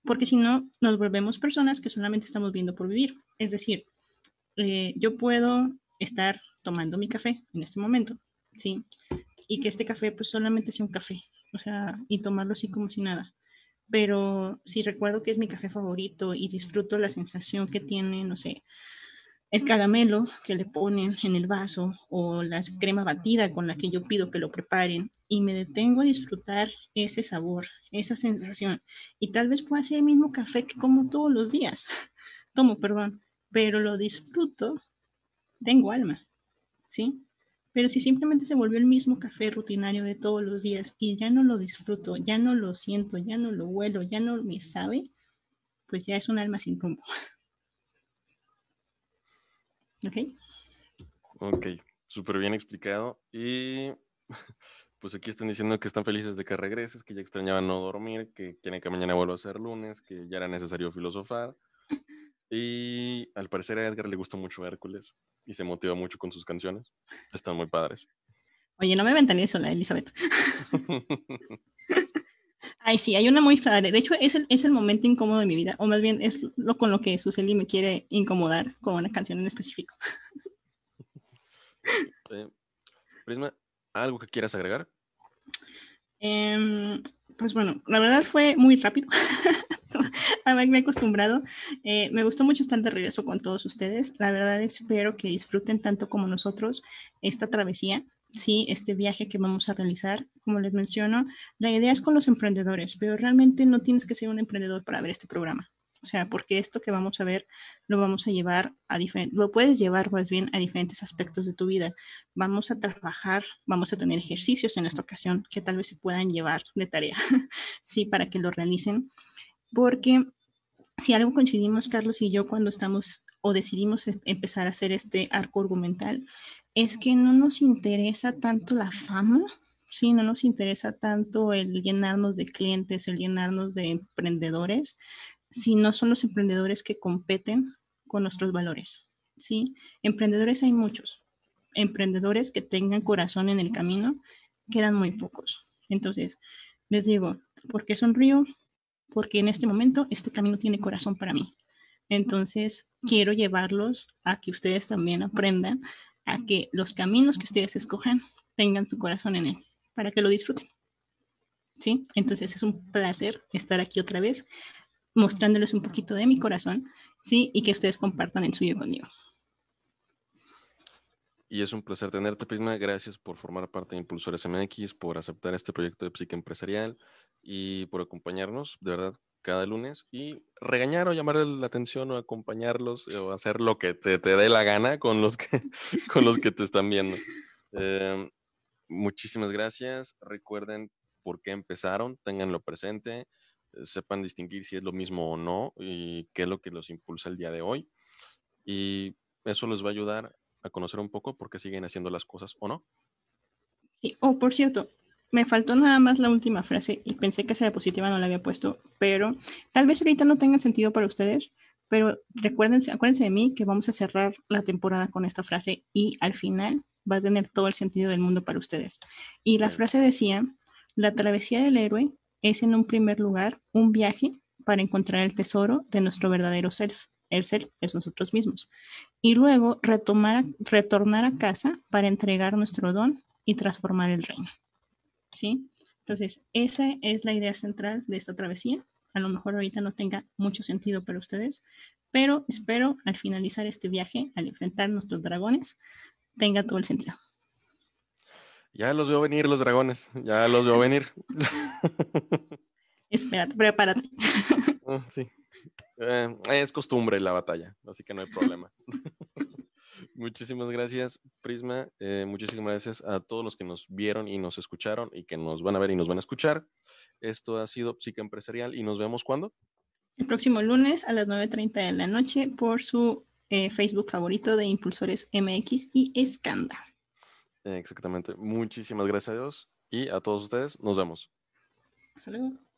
porque si no, nos volvemos personas que solamente estamos viendo por vivir. Es decir, eh, yo puedo estar tomando mi café en este momento, ¿sí? Y que este café pues solamente sea un café, o sea, y tomarlo así como si nada. Pero si recuerdo que es mi café favorito y disfruto la sensación que tiene, no sé, el caramelo que le ponen en el vaso o la crema batida con la que yo pido que lo preparen y me detengo a disfrutar ese sabor, esa sensación. Y tal vez pueda ser el mismo café que como todos los días, tomo, perdón, pero lo disfruto, tengo alma, ¿sí? Pero si simplemente se volvió el mismo café rutinario de todos los días y ya no lo disfruto, ya no lo siento, ya no lo huelo, ya no me sabe, pues ya es un alma sin rumbo. ¿Ok?
Ok, súper bien explicado. Y pues aquí están diciendo que están felices de que regreses, que ya extrañaban no dormir, que quieren que mañana vuelva a ser lunes, que ya era necesario filosofar. Y al parecer a Edgar le gusta mucho Hércules y se motiva mucho con sus canciones. Están muy padres.
Oye, no me eso, la Elizabeth. Ay, sí, hay una muy padre. De hecho, es el, es el momento incómodo de mi vida, o más bien es lo con lo que Suseli me quiere incomodar con una canción en específico.
Eh, Prisma, ¿algo que quieras agregar?
Em, pues bueno, la verdad fue muy rápido. me he acostumbrado. Eh, me gustó mucho estar de regreso con todos ustedes. La verdad espero que disfruten tanto como nosotros esta travesía. Sí, este viaje que vamos a realizar, como les menciono, la idea es con los emprendedores, pero realmente no tienes que ser un emprendedor para ver este programa. O sea, porque esto que vamos a ver lo vamos a llevar a diferentes, lo puedes llevar más bien a diferentes aspectos de tu vida. Vamos a trabajar, vamos a tener ejercicios en esta ocasión que tal vez se puedan llevar de tarea, sí, para que lo realicen. Porque si algo coincidimos, Carlos y yo, cuando estamos o decidimos em, empezar a hacer este arco argumental, es que no nos interesa tanto la fama, sí, no nos interesa tanto el llenarnos de clientes, el llenarnos de emprendedores, si no son los emprendedores que competen con nuestros valores. ¿sí? Emprendedores hay muchos. Emprendedores que tengan corazón en el camino, quedan muy pocos. Entonces, les digo, ¿por qué sonrío? Porque en este momento este camino tiene corazón para mí. Entonces, quiero llevarlos a que ustedes también aprendan a que los caminos que ustedes escojan tengan su corazón en él, para que lo disfruten. ¿Sí? Entonces es un placer estar aquí otra vez mostrándoles un poquito de mi corazón, ¿sí? Y que ustedes compartan el suyo conmigo.
Y es un placer tenerte, Prisma. Gracias por formar parte de Impulsores MX, por aceptar este proyecto de psique empresarial y por acompañarnos, de verdad, cada lunes y regañar o llamarle la atención o acompañarlos o hacer lo que te, te dé la gana con los que, con los que te están viendo. Em, muchísimas gracias. Recuerden por qué empezaron, tenganlo presente. Eh, sepan distinguir si es lo mismo o no y qué es lo que los impulsa el día de hoy. Y eso les va a ayudar a conocer un poco por qué siguen haciendo las cosas o no.
Sí, oh, por cierto, me faltó nada más la última frase y pensé que esa diapositiva no la había puesto, pero tal vez ahorita no tenga sentido para ustedes, pero recuérdense, acuérdense de mí que vamos a cerrar la temporada con esta frase y al final va a tener todo el sentido del mundo para ustedes. Y la frase decía, la travesía del héroe es en un primer lugar un viaje para encontrar el tesoro de nuestro verdadero self. El ser es nosotros mismos. Y luego retomar, retornar a casa para entregar nuestro don y transformar el reino. ¿Sí? Entonces, esa es la idea central de esta travesía. A lo mejor ahorita no tenga mucho sentido para ustedes, pero espero al finalizar este viaje, al enfrentar nuestros dragones, tenga todo el sentido.
Ya los veo venir los dragones, ya los veo venir.
Espérate, prepárate.
Ah, sí. Eh, es costumbre la batalla, así que no hay problema. muchísimas gracias, Prisma. Eh, muchísimas gracias a todos los que nos vieron y nos escucharon y que nos van a ver y nos van a escuchar. Esto ha sido Psique Empresarial y nos vemos cuando?
El próximo lunes a las 9.30 de la noche por su eh, Facebook favorito de Impulsores MX y Escanda.
Exactamente. Muchísimas gracias a Dios y a todos ustedes. Nos vemos.
Hasta luego.